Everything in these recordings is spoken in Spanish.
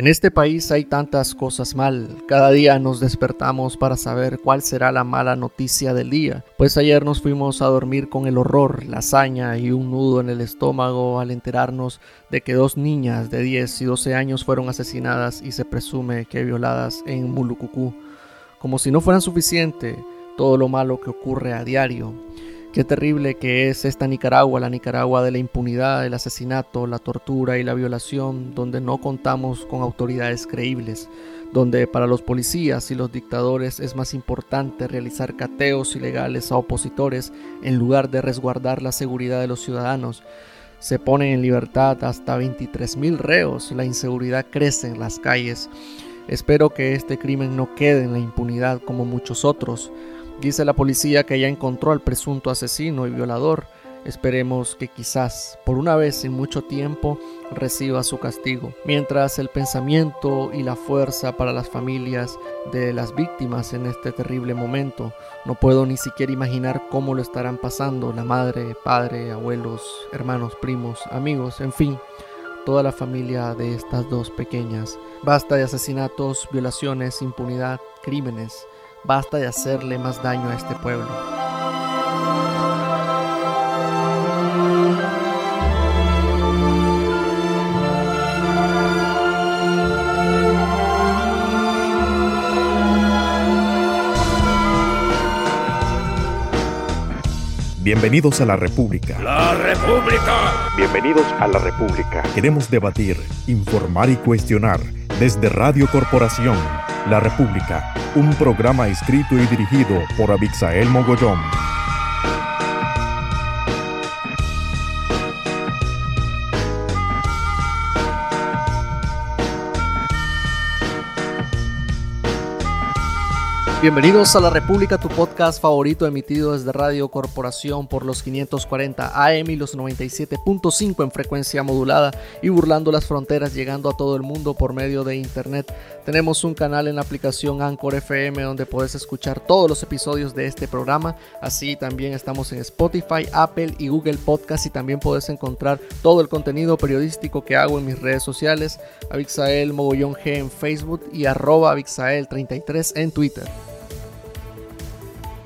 En este país hay tantas cosas mal. Cada día nos despertamos para saber cuál será la mala noticia del día. Pues ayer nos fuimos a dormir con el horror, la hazaña y un nudo en el estómago al enterarnos de que dos niñas de 10 y 12 años fueron asesinadas y se presume que violadas en Mulucucú. Como si no fueran suficiente todo lo malo que ocurre a diario. Qué terrible que es esta Nicaragua, la Nicaragua de la impunidad, el asesinato, la tortura y la violación, donde no contamos con autoridades creíbles, donde para los policías y los dictadores es más importante realizar cateos ilegales a opositores en lugar de resguardar la seguridad de los ciudadanos. Se ponen en libertad hasta 23.000 reos, la inseguridad crece en las calles. Espero que este crimen no quede en la impunidad como muchos otros. Dice la policía que ya encontró al presunto asesino y violador. Esperemos que quizás, por una vez en mucho tiempo, reciba su castigo. Mientras el pensamiento y la fuerza para las familias de las víctimas en este terrible momento, no puedo ni siquiera imaginar cómo lo estarán pasando la madre, padre, abuelos, hermanos, primos, amigos, en fin, toda la familia de estas dos pequeñas. Basta de asesinatos, violaciones, impunidad, crímenes. Basta de hacerle más daño a este pueblo. Bienvenidos a la República. La República. Bienvenidos a la República. Queremos debatir, informar y cuestionar desde Radio Corporación la República, un programa escrito y dirigido por Abixael Mogollón. Bienvenidos a La República, tu podcast favorito emitido desde Radio Corporación por los 540 AM y los 97.5 en frecuencia modulada y burlando las fronteras, llegando a todo el mundo por medio de Internet. Tenemos un canal en la aplicación Anchor FM donde puedes escuchar todos los episodios de este programa. Así también estamos en Spotify, Apple y Google Podcast y también puedes encontrar todo el contenido periodístico que hago en mis redes sociales, Abixael Mogollón G en Facebook y arroba Abixael33 en Twitter.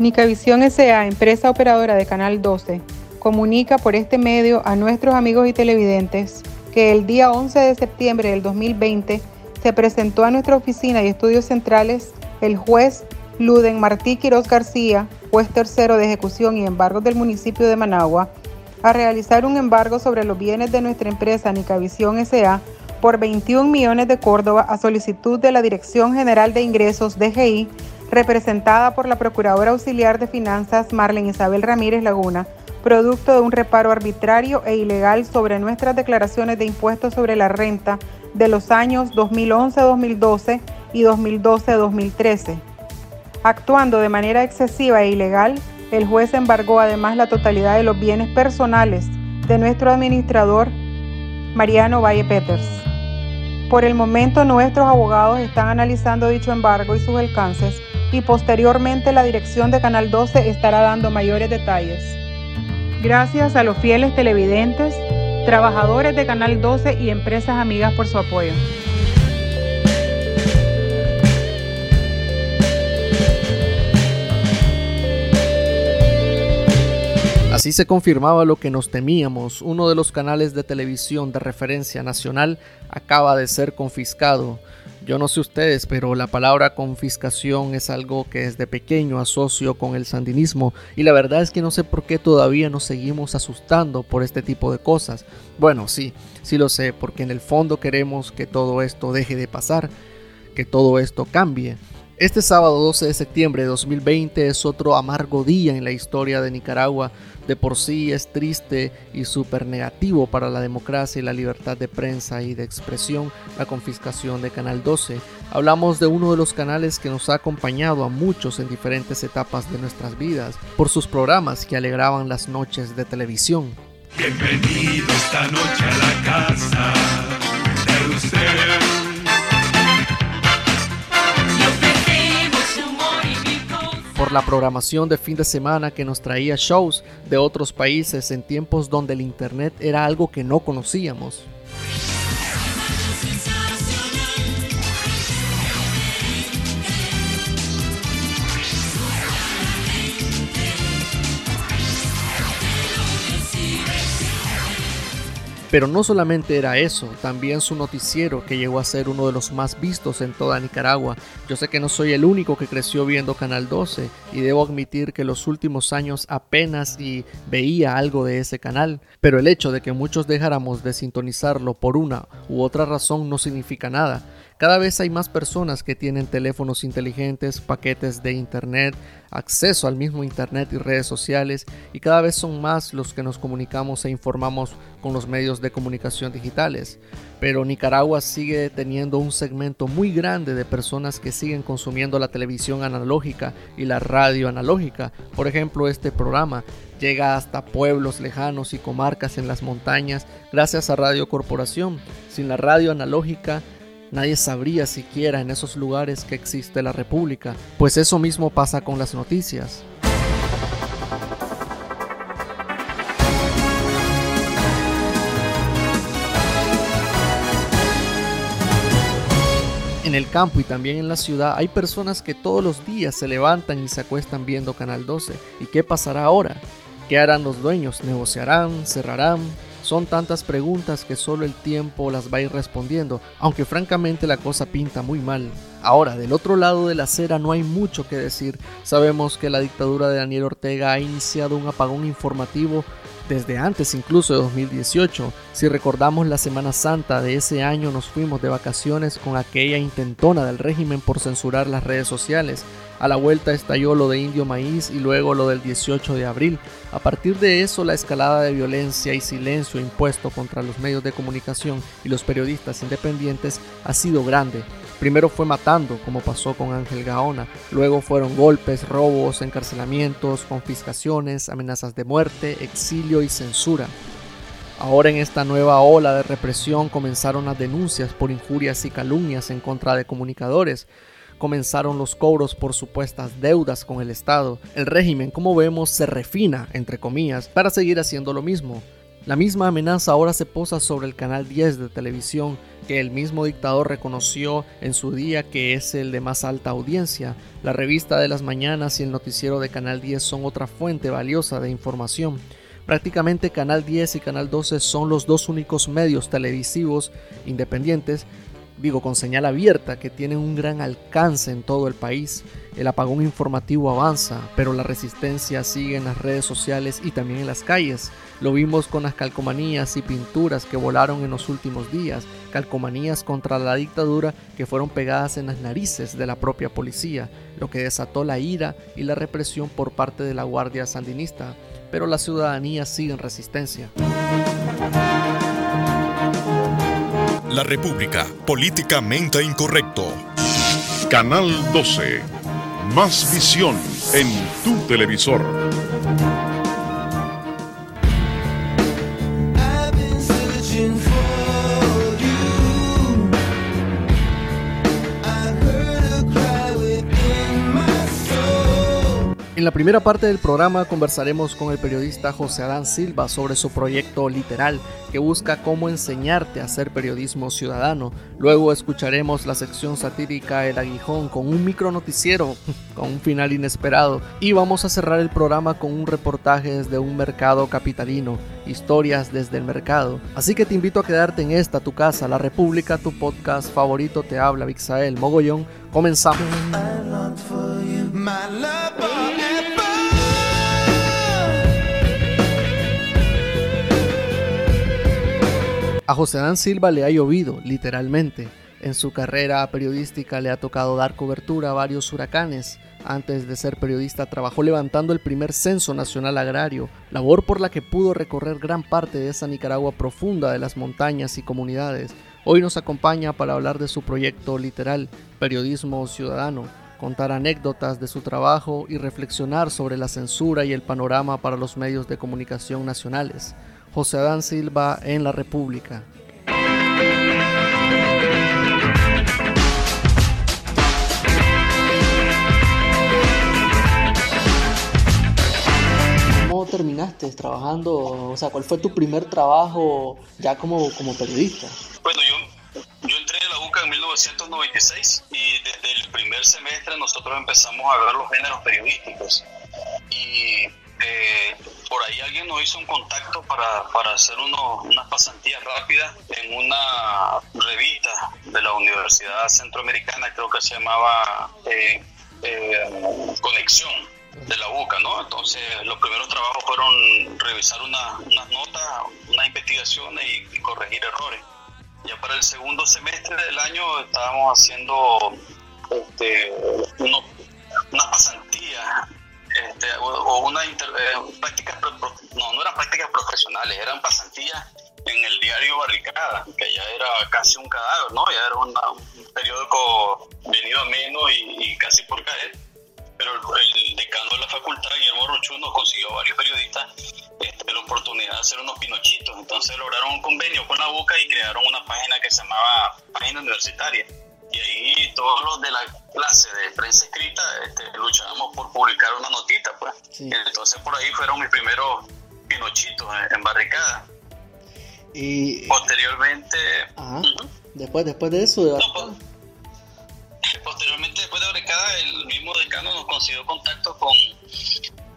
Nicavisión SA, empresa operadora de Canal 12, comunica por este medio a nuestros amigos y televidentes que el día 11 de septiembre del 2020 se presentó a nuestra oficina y estudios centrales el juez Luden Martí Quiroz García, juez tercero de ejecución y embargos del municipio de Managua, a realizar un embargo sobre los bienes de nuestra empresa Nicavisión SA por 21 millones de Córdoba a solicitud de la Dirección General de Ingresos DGI representada por la Procuradora Auxiliar de Finanzas Marlene Isabel Ramírez Laguna, producto de un reparo arbitrario e ilegal sobre nuestras declaraciones de impuestos sobre la renta de los años 2011-2012 y 2012-2013. Actuando de manera excesiva e ilegal, el juez embargó además la totalidad de los bienes personales de nuestro administrador Mariano Valle Peters. Por el momento nuestros abogados están analizando dicho embargo y sus alcances y posteriormente la dirección de Canal 12 estará dando mayores detalles. Gracias a los fieles televidentes, trabajadores de Canal 12 y empresas amigas por su apoyo. Así se confirmaba lo que nos temíamos. Uno de los canales de televisión de referencia nacional acaba de ser confiscado. Yo no sé ustedes, pero la palabra confiscación es algo que desde pequeño asocio con el sandinismo y la verdad es que no sé por qué todavía nos seguimos asustando por este tipo de cosas. Bueno, sí, sí lo sé, porque en el fondo queremos que todo esto deje de pasar, que todo esto cambie. Este sábado 12 de septiembre de 2020 es otro amargo día en la historia de Nicaragua. De por sí es triste y súper negativo para la democracia y la libertad de prensa y de expresión la confiscación de Canal 12. Hablamos de uno de los canales que nos ha acompañado a muchos en diferentes etapas de nuestras vidas por sus programas que alegraban las noches de televisión. Bienvenido esta noche a la casa de usted. Por la programación de fin de semana que nos traía shows de otros países en tiempos donde el Internet era algo que no conocíamos. Pero no solamente era eso, también su noticiero que llegó a ser uno de los más vistos en toda Nicaragua. Yo sé que no soy el único que creció viendo Canal 12 y debo admitir que los últimos años apenas y veía algo de ese canal, pero el hecho de que muchos dejáramos de sintonizarlo por una u otra razón no significa nada. Cada vez hay más personas que tienen teléfonos inteligentes, paquetes de Internet, acceso al mismo Internet y redes sociales y cada vez son más los que nos comunicamos e informamos con los medios de comunicación digitales. Pero Nicaragua sigue teniendo un segmento muy grande de personas que siguen consumiendo la televisión analógica y la radio analógica. Por ejemplo, este programa llega hasta pueblos lejanos y comarcas en las montañas gracias a Radio Corporación. Sin la radio analógica Nadie sabría siquiera en esos lugares que existe la República, pues eso mismo pasa con las noticias. En el campo y también en la ciudad hay personas que todos los días se levantan y se acuestan viendo Canal 12. ¿Y qué pasará ahora? ¿Qué harán los dueños? ¿Negociarán? ¿Cerrarán? Son tantas preguntas que solo el tiempo las va a ir respondiendo, aunque francamente la cosa pinta muy mal. Ahora, del otro lado de la acera no hay mucho que decir. Sabemos que la dictadura de Daniel Ortega ha iniciado un apagón informativo desde antes incluso de 2018. Si recordamos la Semana Santa de ese año nos fuimos de vacaciones con aquella intentona del régimen por censurar las redes sociales. A la vuelta estalló lo de Indio Maíz y luego lo del 18 de abril. A partir de eso, la escalada de violencia y silencio impuesto contra los medios de comunicación y los periodistas independientes ha sido grande. Primero fue matando, como pasó con Ángel Gaona, luego fueron golpes, robos, encarcelamientos, confiscaciones, amenazas de muerte, exilio y censura. Ahora en esta nueva ola de represión comenzaron las denuncias por injurias y calumnias en contra de comunicadores, comenzaron los cobros por supuestas deudas con el Estado. El régimen, como vemos, se refina, entre comillas, para seguir haciendo lo mismo. La misma amenaza ahora se posa sobre el canal 10 de televisión, que el mismo dictador reconoció en su día que es el de más alta audiencia. La revista de las mañanas y el noticiero de Canal 10 son otra fuente valiosa de información. Prácticamente Canal 10 y Canal 12 son los dos únicos medios televisivos independientes digo, con señal abierta, que tienen un gran alcance en todo el país. El apagón informativo avanza, pero la resistencia sigue en las redes sociales y también en las calles. Lo vimos con las calcomanías y pinturas que volaron en los últimos días, calcomanías contra la dictadura que fueron pegadas en las narices de la propia policía, lo que desató la ira y la represión por parte de la Guardia Sandinista, pero la ciudadanía sigue en resistencia. La República, políticamente incorrecto. Canal 12. Más visión en tu televisor. En la primera parte del programa conversaremos con el periodista José Adán Silva sobre su proyecto literal que busca cómo enseñarte a hacer periodismo ciudadano. Luego escucharemos la sección satírica El Aguijón con un micro noticiero con un final inesperado y vamos a cerrar el programa con un reportaje desde un mercado capitalino, historias desde el mercado. Así que te invito a quedarte en esta tu casa, La República, tu podcast favorito te habla Vixael Mogollón. Comenzamos. A José Dan Silva le ha llovido, literalmente. En su carrera periodística le ha tocado dar cobertura a varios huracanes. Antes de ser periodista trabajó levantando el primer censo nacional agrario, labor por la que pudo recorrer gran parte de esa Nicaragua profunda de las montañas y comunidades. Hoy nos acompaña para hablar de su proyecto literal, Periodismo Ciudadano, contar anécdotas de su trabajo y reflexionar sobre la censura y el panorama para los medios de comunicación nacionales. José Adán Silva en la República. ¿Cómo terminaste trabajando? O sea, ¿cuál fue tu primer trabajo ya como, como periodista? Bueno, yo, yo entré a la UCA en 1996 y desde el primer semestre nosotros empezamos a ver los géneros periodísticos. Y eh, por ahí alguien nos hizo un contacto para, para hacer uno, unas pasantías rápidas en una revista de la Universidad Centroamericana, creo que se llamaba eh, eh, Conexión de la UCA, ¿no? Entonces los primeros trabajos fueron revisar unas notas, unas investigaciones y, corregir errores. Ya para el segundo semestre del año estábamos haciendo este, unas pasantías este, o, una inter, eh, prácticas, no, no eran prácticas profesionales, eran pasantías en el diario Barricada, que ya era casi un cadáver, ¿no? Ya era un periódico venido a menos y, casi por caer. Pero el, decano de la facultad, Guillermo Rochu, nos consiguió varios periodistas este, la oportunidad de hacer unos pinochitos. Entonces lograron un convenio con la UCA y crearon una página que se llamaba Página Universitaria y ahí todos los de la clase de prensa escrita este, luchábamos por publicar una notita, pues. Entonces por ahí fueron mis primeros pinochitos en, barricada. Y posteriormente... Después, después de eso... Pues, posteriormente, después de barricada, el mismo decano nos consiguió contacto con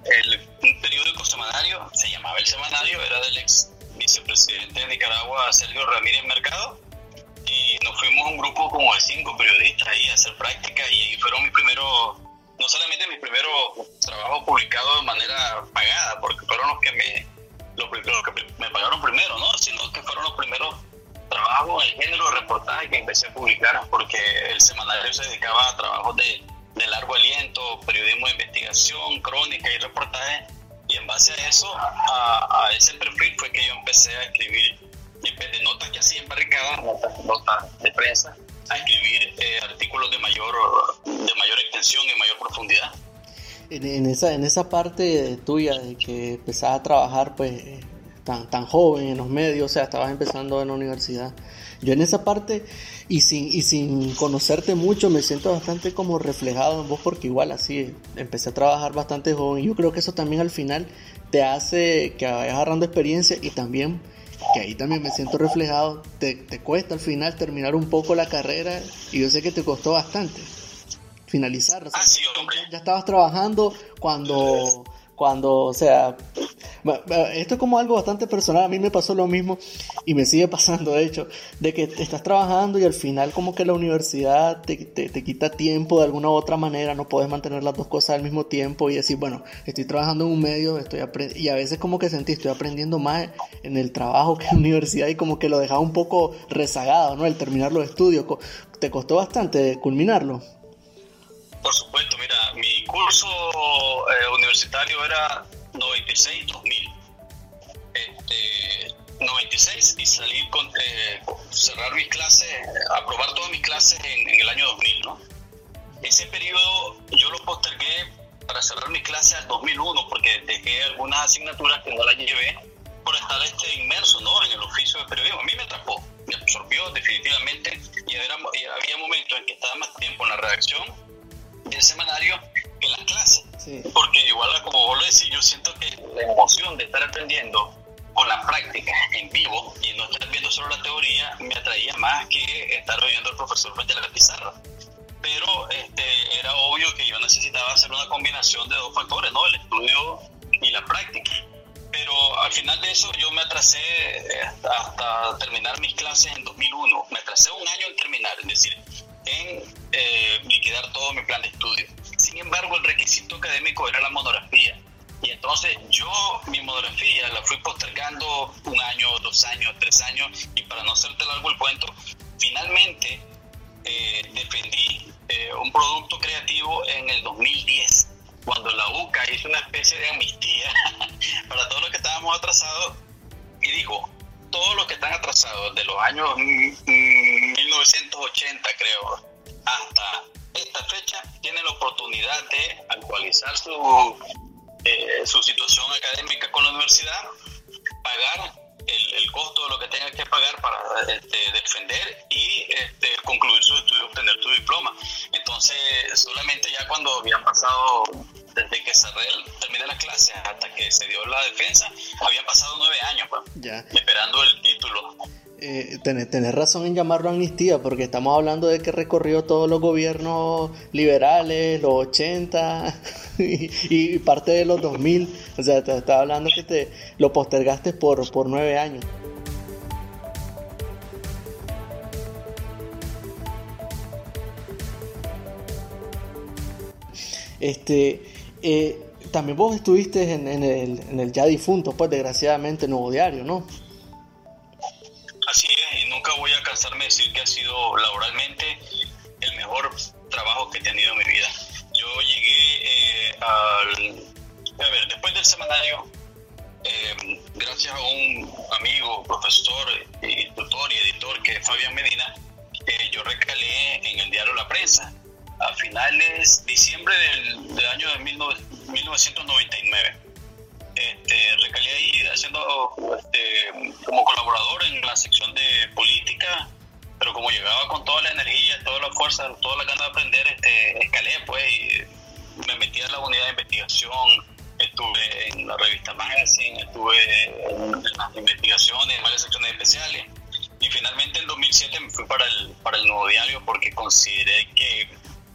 el, un periódico semanario, se llamaba El Semanario, era del ex vicepresidente de Nicaragua, Sergio Ramírez Mercado y nos fuimos un grupo como de cinco periodistas ahí a hacer práctica y fueron mis primeros, no solamente mis primeros trabajos publicados de manera pagada, porque fueron los que me, los, que me pagaron primero, ¿no? Sino que fueron los primeros trabajos en el género de reportaje que empecé a publicar, porque el semanario se dedicaba a trabajos de, de largo aliento, periodismo de investigación, crónica y reportaje, y en base a eso, a, a ese perfil fue que yo empecé a escribir de notas que hacía en barricadas, notas, de prensa, a escribir eh, artículos de mayor, de mayor extensión y mayor profundidad. En, esa, en esa parte tuya de que empezabas a trabajar pues tan, tan joven en los medios, o sea, estabas empezando en la universidad. Yo en esa parte y sin, y sin conocerte mucho me siento bastante como reflejado en vos porque igual así empecé a trabajar bastante joven. Yo creo que eso también al final te hace que vayas agarrando experiencia y también que ahí también me siento reflejado, te, te, cuesta al final terminar un poco la carrera y yo sé que te costó bastante finalizar. Ah, ya estabas trabajando cuando cuando, o sea, esto es como algo bastante personal, a mí me pasó lo mismo y me sigue pasando, de hecho, de que estás trabajando y al final como que la universidad te, te, quita tiempo de alguna u otra manera, no puedes mantener las dos cosas al mismo tiempo y decir, bueno, estoy trabajando en un medio, estoy y a veces como que sentí, estoy aprendiendo más en el trabajo que en la universidad y como que lo dejaba un poco rezagado, ¿no? El terminar los estudios, ¿te costó bastante culminarlo? Por supuesto, mira, mi curso eh, universitario era 96-2000. Este, 96 y salir con eh, cerrar mis clases, aprobar todas mis clases en, el año 2000, ¿no? Ese periodo yo lo postergué para cerrar mis clases al 2001 porque dejé algunas asignaturas que no las llevé por estar este inmerso ¿no? en el oficio de periodismo. A mí me atrapó, me absorbió definitivamente y había momentos en que estaba más tiempo en la redacción del semanario en las clases. Porque igual como vos lo decís, yo siento que la emoción de estar aprendiendo con la práctica en vivo y no estar viendo solo la teoría me atraía más que estar oyendo al profesor frente a la pizarra. Pero este, era obvio que yo necesitaba hacer una combinación de dos factores, ¿no? El estudio y la práctica. Pero al final de eso yo me atrasé hasta, hasta terminar mis clases en 2001. Me atrasé un año en terminar, es decir, en eh, liquidar todo mi plan de estudio. Sin embargo, el requisito académico era la monografía. Y entonces yo mi monografía la fui postergando un año, dos años, tres años, y para no hacerte largo el cuento, finalmente eh, defendí eh, un producto creativo en el 2010, cuando la UCA hizo una especie de amnistía para todos los que estábamos atrasados y dijo, todos los que están atrasados de los años 1980 creo hasta esta fecha tienen la oportunidad de actualizar su, eh, su situación académica con la universidad, pagar el, costo de lo que tengan que pagar para este, defender y este, Tenés, razón en llamarlo amnistía, porque estamos hablando de que recorrió todos los gobiernos liberales, los 80 y, parte de los 2000. O sea, te estaba hablando que te lo postergaste por, por nueve años. Este, eh, también vos estuviste en, el, en el ya difunto, pues desgraciadamente, Nuevo Diario, ¿no? Cansarme de decir que ha sido laboralmente el mejor trabajo que he tenido en mi vida. Yo llegué eh, al... A ver, después del semanario, eh, gracias a un amigo, profesor, tutor y editor que es Fabián Medina, eh, yo recalé en el diario La Prensa a finales diciembre del, año de 1999 este, recalé ahí haciendo este, como colaborador en la sección de política, pero como llegaba con toda la energía, toda la fuerza, toda la ganas de aprender, este, escalé pues y me metí en la unidad de investigación, estuve en la revista Magazine, estuve en, las investigaciones, en varias secciones especiales. Y finalmente en 2007 me fui para el, para el Nuevo Diario porque consideré que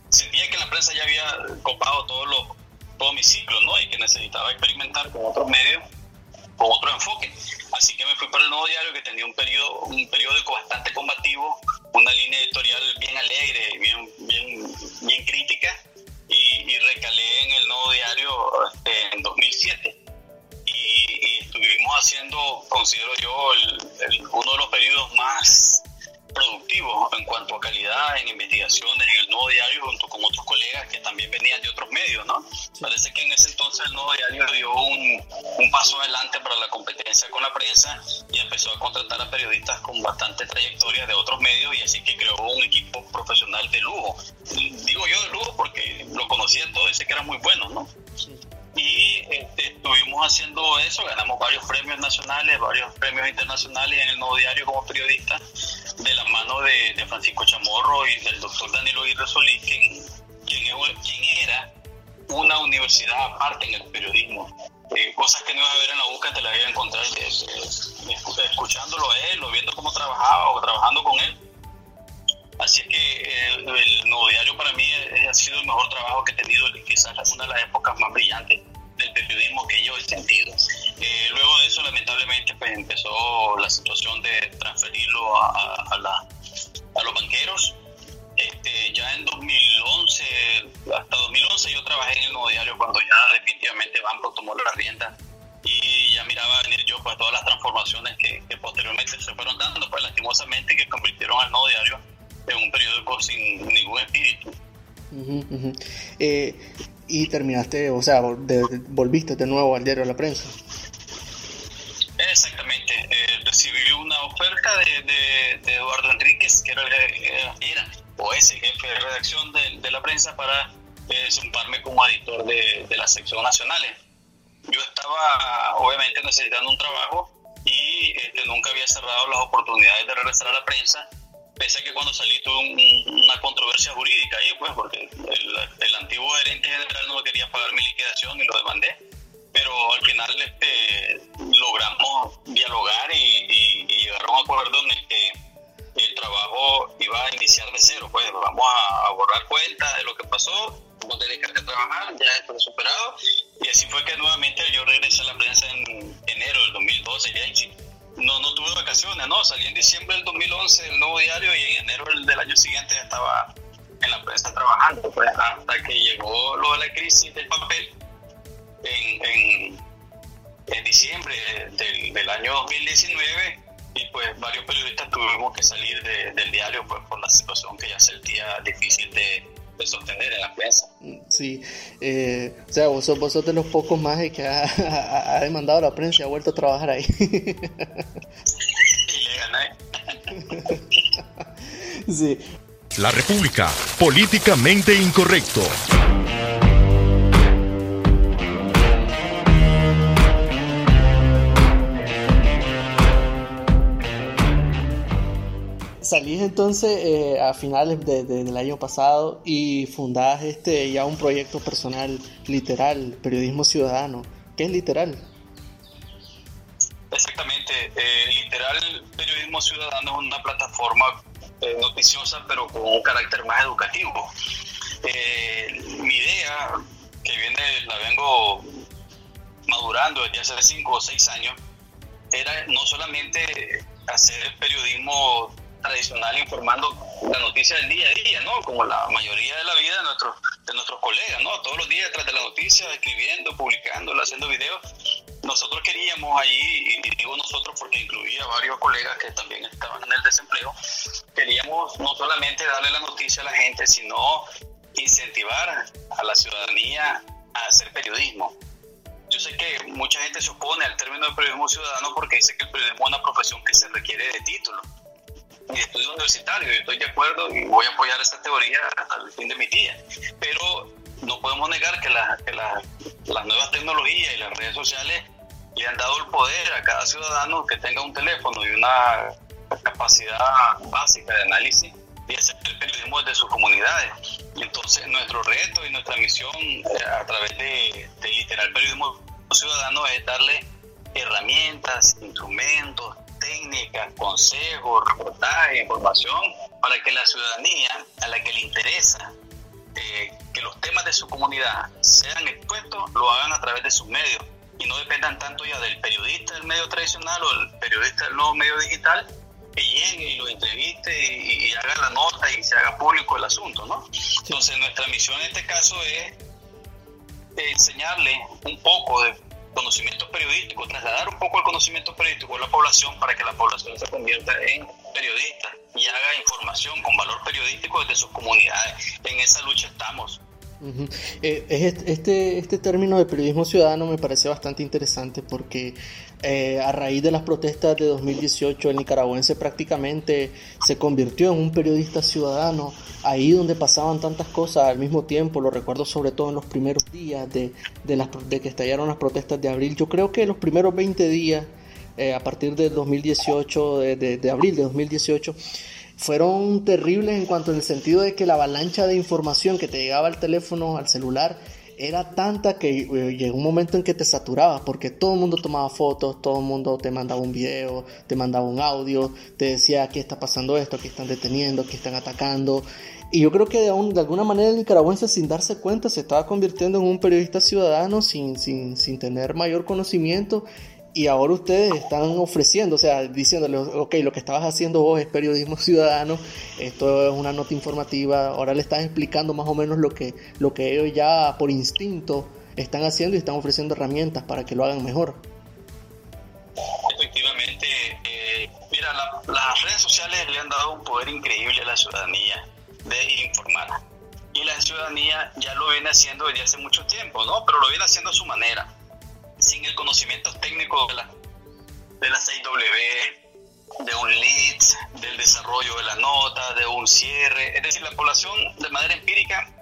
sentía que la prensa ya había copado todos los todo mi ciclo, ¿no? Y que necesitaba experimentar con otros medios, con otro enfoque. Así que me fui para el Nuevo Diario, que tenía un periodo, un periódico bastante combativo, una línea editorial bien alegre, bien, bien, bien crítica, y, recalé en el Nuevo Diario este, en 2007. Y, estuvimos haciendo, considero yo, el, uno de los periodos más productivo en cuanto a calidad en investigaciones en el Nuevo Diario junto con otros colegas que también venían de otros medios, ¿no? Parece que en ese entonces el Nuevo Diario dio un, paso adelante para la competencia con la prensa y empezó a contratar a periodistas con bastante trayectoria de otros medios y así que creó un equipo profesional de lujo. Digo yo de lujo porque lo conocía todo y sé que era muy bueno, ¿no? y este, estuvimos haciendo eso, ganamos varios premios nacionales, varios premios internacionales en el Nuevo Diario como periodista, de la mano de, Francisco Chamorro y del doctor Danilo Aguirre Solís, era una universidad aparte en el periodismo. Eh, cosas que no iba a ver en la UCA te las iba a encontrar escuchándolo a él o viendo cómo trabajaba o trabajando con él. Así que el, Nuevo Diario para mí ha sido el mejor trabajo que he tenido, quizás una de las épocas más brillantes del periodismo que yo he sentido. Eh, luego de eso, lamentablemente, pues empezó la situación de transferirlo a, a, los banqueros. Este, ya en 2011, hasta 2011 yo trabajé en el Nuevo Diario cuando ya definitivamente Banco tomó la rienda y ya miraba venir yo pues todas las transformaciones que, que posteriormente se fueron dando, pues lastimosamente que convirtieron al Nuevo Diario en un periódico sin ningún espíritu. Eh, y terminaste, o sea, volviste de nuevo al diario de la prensa. Exactamente, eh, recibí una oferta de, Eduardo Enríquez, que era, era, o es jefe de redacción de, la prensa, para eh, sumarme como editor de, de las secciones nacionales. Yo estaba obviamente necesitando un trabajo y este, nunca había cerrado las oportunidades de regresar a la prensa pese a que cuando salí tuve una controversia jurídica ahí, pues, porque el, antiguo gerente general no me quería pagar mi liquidación y lo demandé. Pero al final este, logramos dialogar y, llegar a un acuerdo en el que el trabajo iba a iniciar de cero. Pues vamos a, borrar cuenta de lo que pasó, vamos a dedicar a trabajar, ya esto superado. Y así fue que nuevamente yo regresé a la prensa en enero del 2012 ya no, no tuve vacaciones, no, salí en diciembre del 2011 del nuevo diario y en enero del, año siguiente estaba en la prensa trabajando, pues, hasta que llegó lo de la crisis del papel en, en, diciembre del, año 2019 y pues varios periodistas tuvimos que salir del diario pues por la situación que ya se sentía difícil de, sostener en la prensa. Sí, eh, o sea, vos sos, de los pocos más que ha, demandado la prensa y ha vuelto a trabajar ahí. y le gané. sí. La República, políticamente incorrecto. Salís entonces eh, a finales del año pasado y fundás este ya un proyecto personal literal, periodismo ciudadano. ¿Qué es literal? Exactamente, eh, literal Periodismo Ciudadano es una plataforma eh, noticiosa, pero con un carácter más educativo. mi idea, que viene, la vengo madurando desde hace cinco o seis años, era no solamente hacer periodismo tradicional informando la noticia del día a día, ¿no? Como la mayoría de la vida de nuestros, de nuestros colegas, ¿no? Todos los días detrás de la noticia, escribiendo, publicando, haciendo videos. Nosotros queríamos allí, y digo nosotros porque incluía varios colegas que también estaban en el desempleo, queríamos no solamente darle la noticia a la gente, sino incentivar a la ciudadanía a hacer periodismo. Yo sé que mucha gente se opone al término de periodismo ciudadano porque dice que el periodismo es una profesión que se requiere de título y estudio universitario. Yo estoy de acuerdo y voy a apoyar esta teoría hasta el fin de mi día. Pero no podemos negar que, las nuevas tecnologías y las redes sociales le han dado el poder a cada ciudadano que tenga un teléfono y una capacidad básica de análisis y hacer el periodismo desde sus comunidades. Entonces nuestro reto y nuestra misión eh, a través de, de literal periodismo ciudadano es darle herramientas, instrumentos, técnicas, consejos, reportajes, información para que la ciudadanía a la que le interesa eh, que los temas de su comunidad sean expuestos, lo hagan a través de sus medios y no dependan tanto ya del periodista del medio tradicional o del periodista del nuevo medio digital que llegue y lo entreviste y, haga la nota y se haga público el asunto, ¿no? Entonces nuestra misión en este caso es enseñarle un poco de conocimiento periodístico, trasladar un poco el conocimiento periodístico a la población para que la población se convierta en periodista y haga información con valor periodístico desde sus comunidades. En esa lucha estamos. Eh, este, este término de periodismo ciudadano me parece bastante interesante porque eh, a raíz de las protestas de 2018 el nicaragüense prácticamente se convirtió en un periodista ciudadano. Ahí donde pasaban tantas cosas al mismo tiempo, lo recuerdo sobre todo en los primeros días de, de, que estallaron las protestas de abril, yo creo que los primeros 20 días eh, a partir del 2018, de, de, abril de 2018, fueron terribles en cuanto el sentido de que la avalancha de información que te llegaba al teléfono, al celular, era tanta que eh, llegó un momento en que te saturabas porque todo el mundo tomaba fotos, todo el mundo te mandaba un video, te mandaba un audio, te decía aquí está pasando esto, aquí están deteniendo, aquí están atacando. Y yo creo que de, de alguna manera el nicaragüense sin darse cuenta se estaba convirtiendo en un periodista ciudadano sin, sin, sin tener mayor conocimiento y ahora ustedes están ofreciendo, o sea, diciéndole, ok, lo que estabas haciendo vos es periodismo ciudadano, esto es una nota informativa, ahora le estás explicando más o menos lo que, lo que ellos ya por instinto están haciendo y están ofreciendo herramientas para que lo hagan mejor. Efectivamente, eh, mira, las redes sociales le han dado un poder increíble a la ciudadanía de informar. Y la ciudadanía ya lo viene haciendo desde hace mucho tiempo, ¿no? Pero lo viene haciendo a su manera sin el conocimiento técnico de la, de la 6W, de un lead, del desarrollo de la nota, de un cierre. Es decir, la población de manera empírica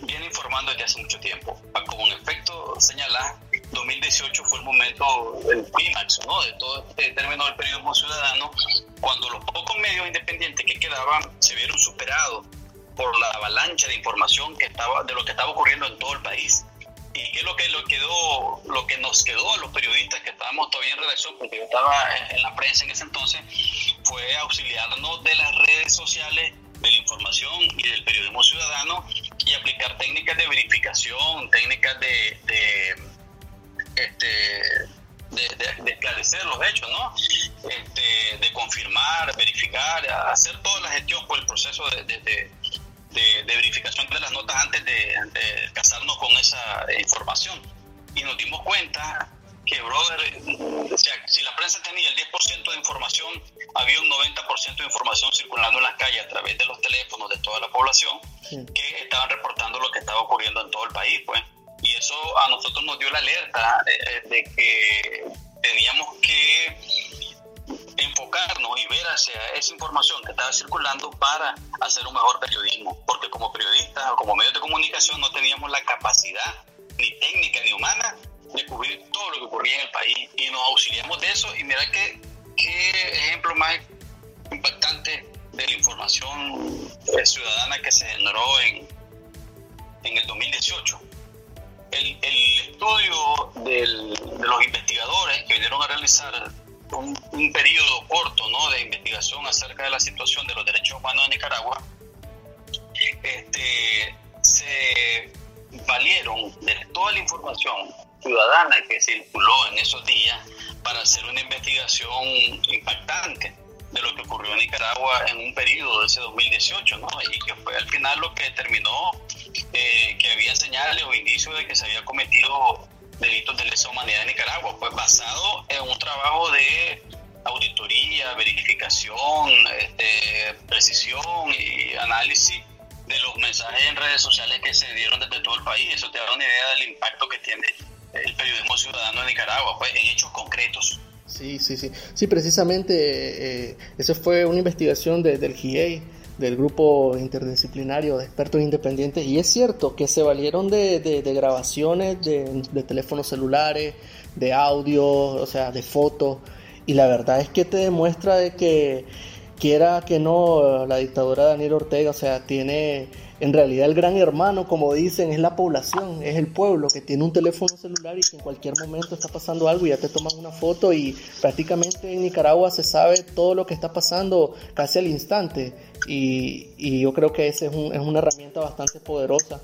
viene informando desde hace mucho tiempo. Como un efecto señala, 2018 fue el momento, el clímax ¿no? de todo este término del periodismo ciudadano, cuando los pocos medios independientes que quedaban se vieron superados por la avalancha de información que estaba, de lo que estaba ocurriendo en todo el país. ¿Y qué es lo que, lo, quedó, lo que nos quedó a los periodistas que estábamos todavía en redacción, porque yo estaba en la prensa en ese entonces, fue auxiliarnos de las redes sociales, de la información y del periodismo ciudadano y aplicar técnicas de verificación, técnicas de, de, este, de, esclarecer los hechos, ¿no? Este, de confirmar, verificar, hacer toda la gestión por el proceso de, de, verificación de las notas antes de, casarnos con esa información. Y nos dimos cuenta que, brother, si la prensa tenía el 10% de información, había un 90% de información circulando en las calles a través de los teléfonos de toda la población que estaban reportando lo que estaba ocurriendo en todo el país, pues. Y eso a nosotros nos dio la alerta de, eh, de que teníamos que enfocarnos y ver hacia esa información que estaba circulando para hacer un mejor periodismo, porque como periodistas o como medios de comunicación no teníamos la capacidad ni técnica ni humana de cubrir todo lo que ocurría en el país. Y nos auxiliamos de eso. Y mira qué, qué ejemplo más impactante de la información eh, ciudadana que se generó en, en el 2018. El, el estudio de los investigadores que vinieron a realizar un, un periodo corto ¿no? de investigación acerca de la situación de los derechos humanos en Nicaragua, este, se valieron de toda la información ciudadana que circuló en esos días para hacer una investigación impactante de lo que ocurrió en Nicaragua en un periodo de ese 2018, ¿no? Y que fue al final lo que determinó eh, que había señales o indicios de que se había cometido delitos de lesa humanidad en Nicaragua, pues basado en un trabajo de auditoría, verificación, este, precisión y análisis de los mensajes en redes sociales que se dieron desde todo el país. Eso te da una idea del impacto que tiene el periodismo ciudadano en Nicaragua, pues en hechos concretos. Sí, sí, sí. Sí, precisamente eh, eso fue una investigación del GIEI, del grupo interdisciplinario de expertos independientes, y es cierto que se valieron de, grabaciones de, de, teléfonos celulares, de audio, o sea, de fotos, y la verdad es que te demuestra de que quiera que no, la dictadura de Daniel Ortega, o sea, tiene en realidad el gran hermano, como dicen, es la población, es el pueblo que tiene un teléfono celular y que en cualquier momento está pasando algo y ya te toman una foto y prácticamente en Nicaragua se sabe todo lo que está pasando casi al instante. Y, y yo creo que esa es, un, es una herramienta bastante poderosa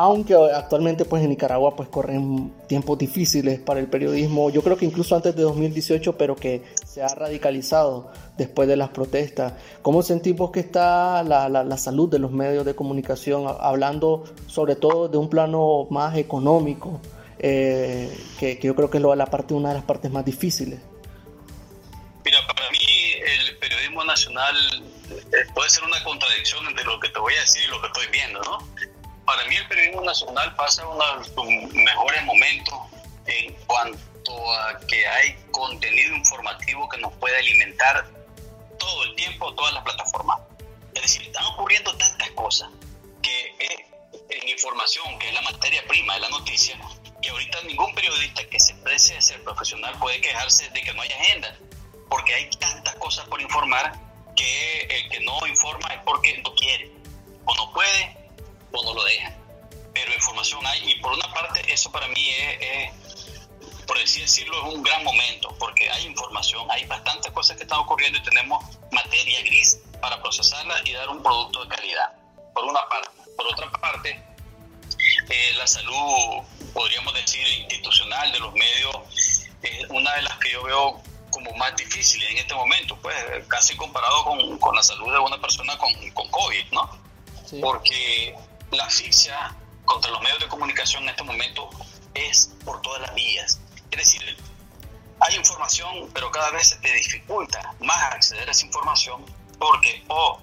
aunque actualmente pues en Nicaragua pues corren tiempos difíciles para el periodismo, yo creo que incluso antes de 2018, pero que se ha radicalizado después de las protestas. ¿Cómo sentimos que está la, la, salud de los medios de comunicación, hablando sobre todo de un plano más económico, eh, que, que, yo creo que es la parte, una de las partes más difíciles? Mira, para mí el periodismo nacional eh, puede ser una contradicción entre lo que te voy a decir y lo que estoy viendo, ¿no? Para mí el periodismo nacional pasa uno de sus mejores momentos en cuanto a que hay contenido informativo que nos puede alimentar todo el tiempo, todas las plataformas. Es decir, están ocurriendo tantas cosas que en información, que es la materia prima de la noticia, que ahorita ningún periodista que se precie a ser profesional puede quejarse de que no hay agenda, porque hay tantas cosas por informar que el que no informa es porque no quiere o no puede o no lo dejan. Pero información hay y por una parte eso para mí es, por así decirlo, es un gran momento porque hay información, hay bastantes cosas que están ocurriendo y tenemos materia gris para procesarla y dar un producto de calidad. Por una parte. Por otra parte, eh, la salud, podríamos decir, institucional de los medios es una de las que yo veo como más difícil en este momento, pues casi comparado con, con la salud de una persona con, con COVID, ¿no? Porque la asfixia contra los medios de comunicación en este momento es por todas las vías. Es decir, hay información, pero cada vez se te dificulta más acceder a esa información porque o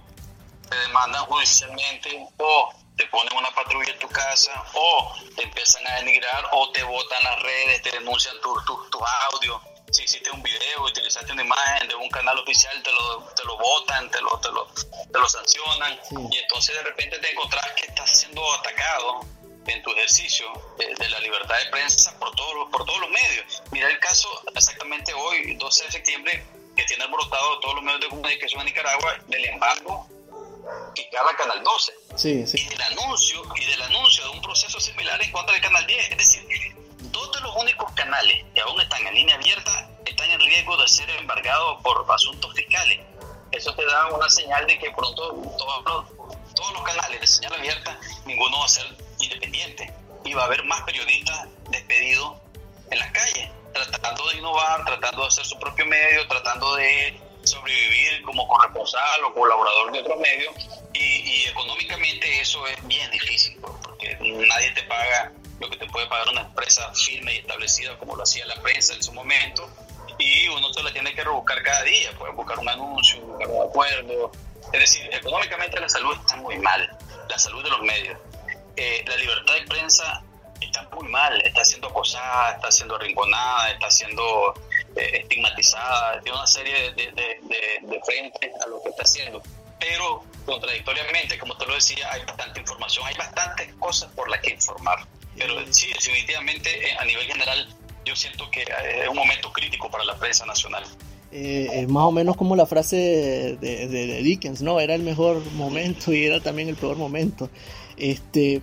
te demandan judicialmente o te ponen una patrulla en tu casa o te empiezan a denigrar o te botan las redes, te denuncian tus tu, tu audios si hiciste un video, utilizaste una imagen de un canal oficial, te lo, te lo votan, te lo, te lo, te lo sancionan, y entonces de repente te encontrás que estás siendo atacado en tu ejercicio de, la libertad de prensa por todos, los, por todos los medios. Mira el caso exactamente hoy, 12 de septiembre, que tiene alborotado todos los medios de comunicación en Nicaragua del embargo que cada Canal 12. Sí, sí. Y del anuncio, y del anuncio de un proceso similar en contra del Canal 10. Es decir, dos de los únicos canales que aún están en línea abierta están en riesgo de ser embargados por asuntos fiscales. Eso te da una señal de que pronto todos los, todos los canales de señal abierta, ninguno va a ser independiente y va a haber más periodistas despedidos en las calles, tratando de innovar, tratando de hacer su propio medio, tratando de sobrevivir como corresponsal o colaborador de otro medio y, y económicamente eso es bien difícil porque nadie te paga lo que te puede pagar una empresa firme y establecida como lo hacía la prensa en su momento, y uno se la tiene que rebuscar cada día, puede buscar un anuncio, buscar un acuerdo. Es decir, económicamente la salud está muy mal, la salud de los medios. Eh, la libertad de prensa está muy mal, está siendo acosada, está siendo arrinconada, está siendo eh, estigmatizada, tiene una serie de, de, de, frentes a lo que está haciendo. Pero contradictoriamente, como te lo decía, hay bastante información, hay bastantes cosas por las que informar. Pero sí, definitivamente eh, a nivel general yo siento que eh, es un momento crítico para la prensa nacional. Eh, más o menos como la frase de, Dickens, ¿no? Era el mejor momento y era también el peor momento. Este,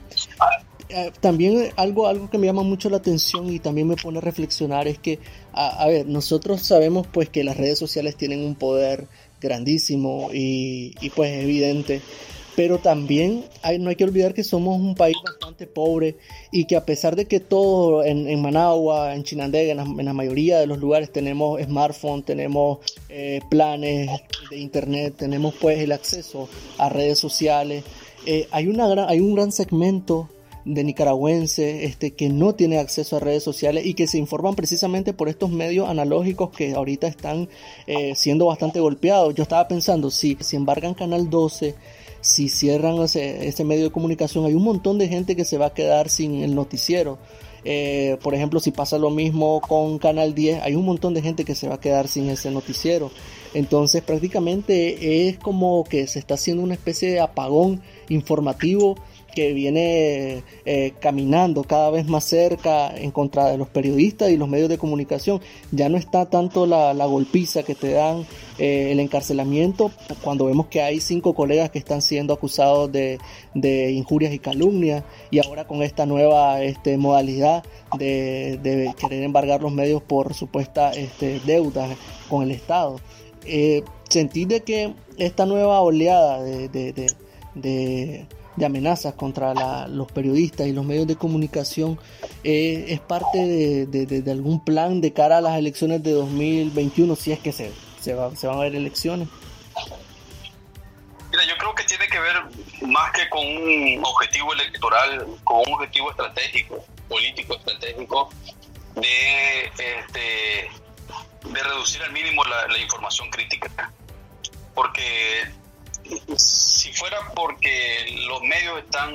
eh, también algo, algo que me llama mucho la atención y también me pone a reflexionar es que, a, ver, nosotros sabemos pues que las redes sociales tienen un poder grandísimo y, y pues evidente pero también no hay que olvidar que somos un país bastante pobre y que a pesar de que todo en, Managua, en Chinandega, en la, mayoría de los lugares tenemos smartphone, tenemos eh, planes de internet, tenemos pues el acceso a redes sociales, eh, hay, una gran, hay un gran segmento de nicaragüenses este, que no tiene acceso a redes sociales y que se informan precisamente por estos medios analógicos que ahorita están eh, siendo bastante golpeados. Yo estaba pensando, si, si embargan Canal 12, si cierran ese, medio de comunicación, hay un montón de gente que se va a quedar sin el noticiero. Eh, por ejemplo, si pasa lo mismo con Canal 10, hay un montón de gente que se va a quedar sin ese noticiero. Entonces prácticamente es como que se está haciendo una especie de apagón informativo que viene eh, caminando cada vez más cerca en contra de los periodistas y los medios de comunicación. Ya no está tanto la, golpiza que te dan eh, el encarcelamiento cuando vemos que hay cinco colegas que están siendo acusados de, injurias y calumnias y ahora con esta nueva este, modalidad de, querer embargar los medios por supuesta este, deudas con el Estado. Eh, sentí de que esta nueva oleada de de amenazas contra los periodistas y los medios de comunicación eh, es parte de, algún plan de cara a las elecciones de 2021, si es que se, se, va, se van a ver elecciones? Mira, yo creo que tiene que ver más que con un objetivo electoral, con un objetivo estratégico, político estratégico, de, este, de reducir al mínimo la, la información crítica. Porque si fuera porque los medios están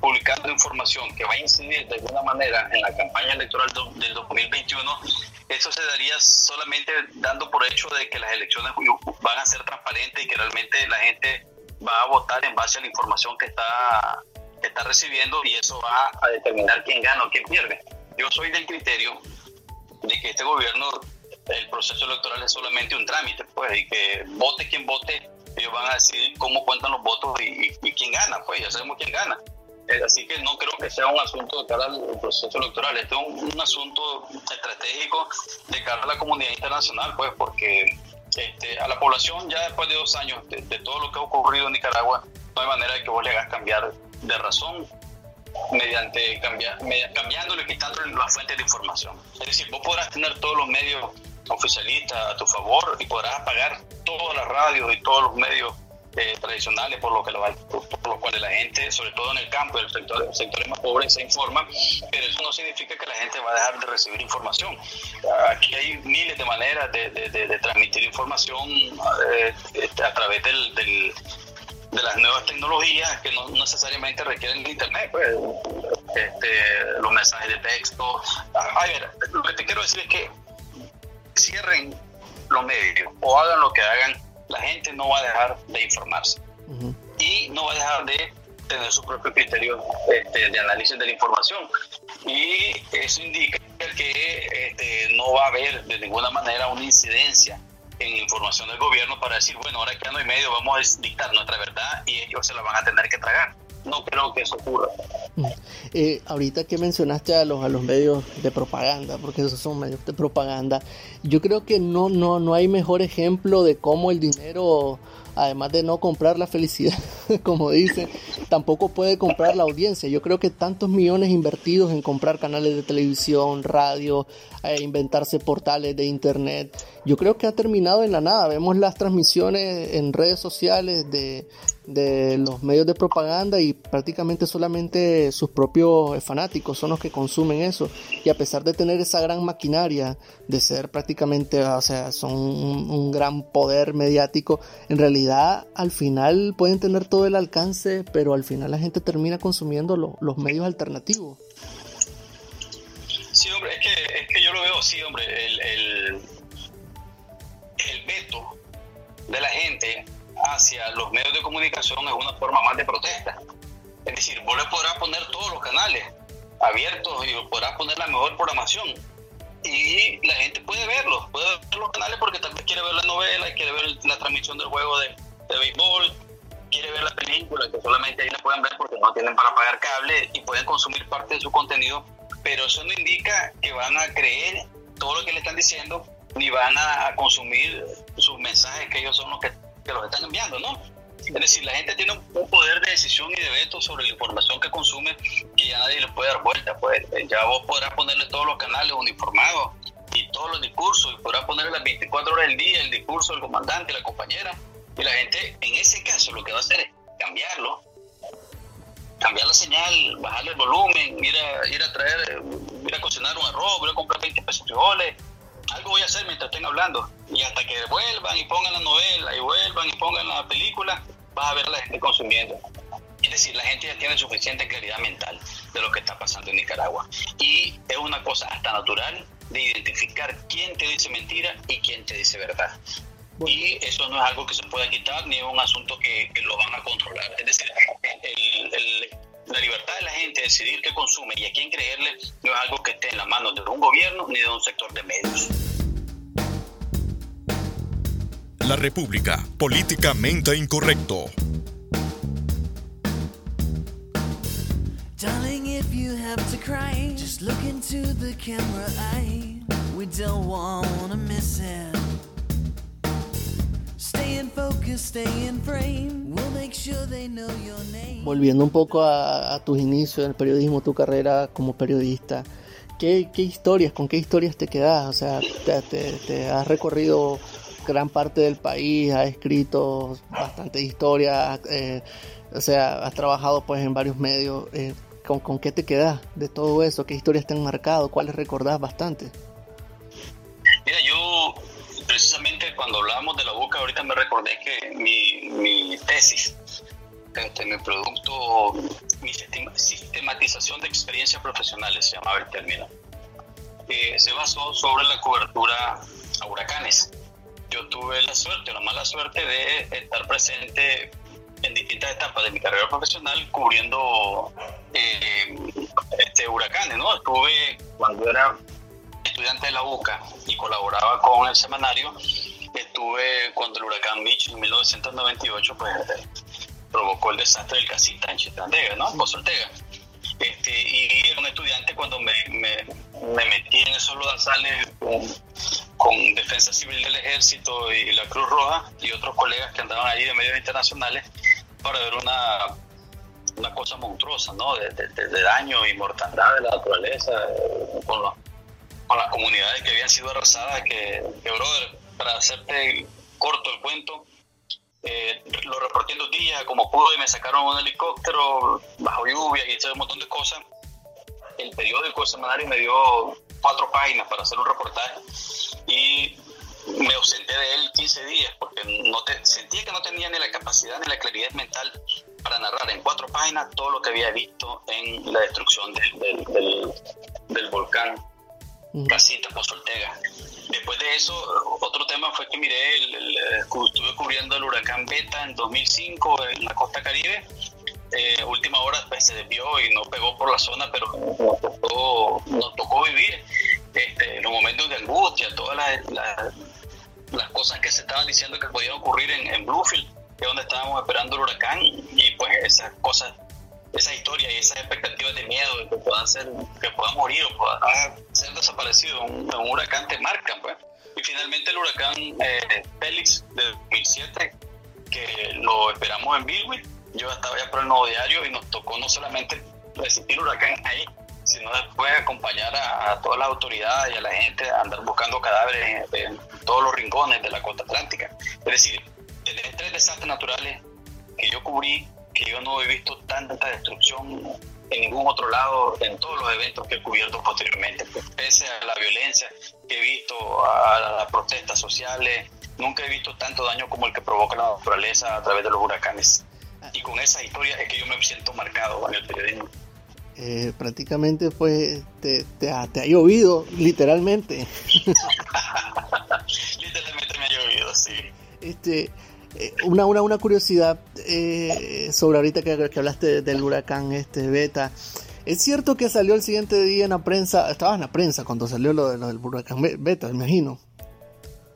publicando información que va a incidir de alguna manera en la campaña electoral del 2021, eso se daría solamente dando por hecho de que las elecciones van a ser transparentes y que realmente la gente va a votar en base a la información que está, que está recibiendo y eso va a determinar quién gana o quién pierde. Yo soy del criterio de que este gobierno, el proceso electoral es solamente un trámite, pues, y que vote quien vote, ellos van a decidir cómo cuentan los votos y, quién gana, pues ya sabemos quién gana. Eh, así que no creo que sea un asunto de cara al proceso electoral, este es un, asunto estratégico de cara a la comunidad internacional, pues porque este, a la población ya después de dos años de, todo lo que ha ocurrido en Nicaragua, no hay manera de que vos le hagas cambiar de razón mediante cambiar, cambiándole y quitándole las fuentes de información. Es decir, vos podrás tener todos los medios oficialista a tu favor y podrás apagar todas las radios y todos los medios eh, tradicionales por lo que lo, por, lo cual la gente, sobre todo en el campo, el sector, el sectores más pobres, se informa, pero eso no significa que la gente va a dejar de recibir información. Aquí hay miles de maneras de, de, transmitir información eh, este, a través del, de las nuevas tecnologías que no necesariamente requieren el internet, pues, este, los mensajes de texto. A ver, lo que te quiero decir es que cierren los medios o hagan lo que hagan, la gente no va a dejar de informarse. Y no va a dejar de tener su propio criterio este, de análisis de la información. Y eso indica que este, no va a haber de ninguna manera una incidencia en información del gobierno para decir, bueno, ahora que no hay medio, vamos a dictar nuestra verdad y ellos se la van a tener que tragar no creo que eso ocurra. Eh, ahorita que mencionaste a los, a los medios de propaganda, porque esos son medios de propaganda, yo creo que no, no, no hay mejor ejemplo de cómo el dinero, además de no comprar la felicidad, como dicen, tampoco puede comprar la audiencia. Yo creo que tantos millones invertidos en comprar canales de televisión, radio, inventarse portales de internet, yo creo que ha terminado en la nada. Vemos las transmisiones en redes sociales de de los medios de propaganda y prácticamente solamente sus propios fanáticos son los que consumen eso. Y a pesar de tener esa gran maquinaria de ser prácticamente o sea son un, gran poder mediático en realidad al final pueden tener todo el alcance pero al final la gente termina consumiendo los medios alternativos sí hombre es que, es que yo lo veo así hombre el, el, el veto de la gente hacia los medios de comunicación es una forma más de protesta. Es decir, vos le podrás poner todos los canales abiertos y podrás poner la mejor programación. Y la gente puede verlos, puede ver los canales porque tal vez quiere ver la novela, quiere ver la transmisión del juego de, de béisbol, quiere ver la película, que solamente ahí la pueden ver porque no, tienen para pagar cable y pueden consumir parte de su contenido, pero eso no indica que van a creer todo lo que le están diciendo ni van a, consumir sus mensajes que ellos son los que, los están enviando, ¿no? Es decir, la gente tiene un, poder de decisión y de veto sobre la información que consume que ya nadie le puede dar vuelta. Pues eh, ya vos podrás ponerle todos los canales uniformados y todos los discursos y podrás ponerle las 24 horas del día el discurso del comandante, la compañera. Y la gente, en ese caso, lo que va a hacer es cambiarlo, cambiar la señal, bajarle el volumen, ir a, ir a traer, ir a cocinar un arroz, ir a comprar 20 pesos de frijoles, algo voy a hacer mientras estén hablando. Y hasta que vuelvan y pongan la novela y vuelvan y pongan la película, vas a ver a la gente consumiendo. Es decir, la gente ya tiene suficiente claridad mental de lo que está pasando en Nicaragua. Y es una cosa hasta natural de identificar quién te dice mentira y quién te dice verdad. Y eso no es algo que se pueda quitar ni es un asunto que, lo van a controlar. Es decir, la libertad de la gente de decidir qué consume y a quién creerle no es algo que esté en la mano de un gobierno ni de un sector de medios. La República, políticamente incorrecto. Darling, if you have to cry, just look into the camera eye. We don't want to miss it. Volviendo un poco a, a tus inicios en el periodismo, tu carrera como periodista. ¿Qué, ¿Qué, historias, con qué historias te quedas? O sea, te, te, te has recorrido gran parte del país, ha escrito bastantes historias, eh, o sea, has trabajado pues en varios medios. Eh, ¿con, ¿con, qué te quedas de todo eso? ¿Qué historias te han marcado? ¿Cuáles recordás bastante? Mira, yo precisamente cuando hablábamos de la boca, ahorita me recordé que mi, tesis, este, mi producto, mi sistematización de experiencias profesionales, se llamaba el término, eh, se basó sobre la cobertura a huracanes yo tuve la suerte, la mala suerte de estar presente en distintas etapas de mi carrera profesional cubriendo eh, este huracanes, ¿no? Estuve cuando era estudiante de la UCA y colaboraba con el semanario, estuve cuando el huracán Mitch en 1998 pues provocó el desastre del casita en Chitandega, ¿no? Pozo Este, y era un estudiante cuando me, me, me metí en esos lodazales con Defensa Civil del Ejército y la Cruz Roja y otros colegas que andaban ahí de medios internacionales para ver una, una cosa monstruosa, ¿no? De, de, daño y mortandad de la naturaleza eh, con, con, las comunidades que habían sido arrasadas, que, que brother, para hacerte corto el cuento, eh, lo reporté en dos días como pude y me sacaron un helicóptero bajo lluvia y hice un montón de cosas. El periódico semanario me dio cuatro páginas para hacer un reportaje y me ausenté de él 15 días porque no te, sentía que no tenía ni la capacidad ni la claridad mental para narrar en cuatro páginas todo lo que había visto en la destrucción del, del, del, volcán Casita Pozoltega. Después de eso, otro tema fue que miré, el, estuve cubriendo el huracán Beta en 2005 en la costa caribe eh, última hora pues, se desvió y no pegó por la zona, pero nos tocó, nos tocó vivir este, los momentos de angustia, todas las, las, cosas que se estaban diciendo que podían ocurrir en, en Bluefield, que es donde estábamos esperando el huracán, y pues esas cosas, esa historia y esas expectativas de miedo de que puedan ser, que puedan morir o puedan ser desaparecidos un, un huracán te marcan, pues. Y finalmente el huracán eh, Félix de 2007, que lo esperamos en Billwick, yo estaba ya por el nuevo diario y nos tocó no solamente resistir huracán ahí, sino después acompañar a, todas las autoridades y a la gente a andar buscando cadáveres en, todos los rincones de la costa atlántica. Es decir, desde tres desastres naturales que yo cubrí, que yo no he visto tanta destrucción en ningún otro lado en todos los eventos que he cubierto posteriormente. Pese a la violencia que he visto, a las protestas sociales, nunca he visto tanto daño como el que provoca la naturaleza a través de los huracanes y con esa historia es que yo me siento marcado en el periodismo. Eh, prácticamente fue te, te, ha, llovido literalmente literalmente me ha llovido sí este una, una, una curiosidad eh, sobre ahorita que, que, hablaste del huracán este beta. Es cierto que salió el siguiente día en la prensa estaba en la prensa cuando salió lo, lo del huracán beta me imagino.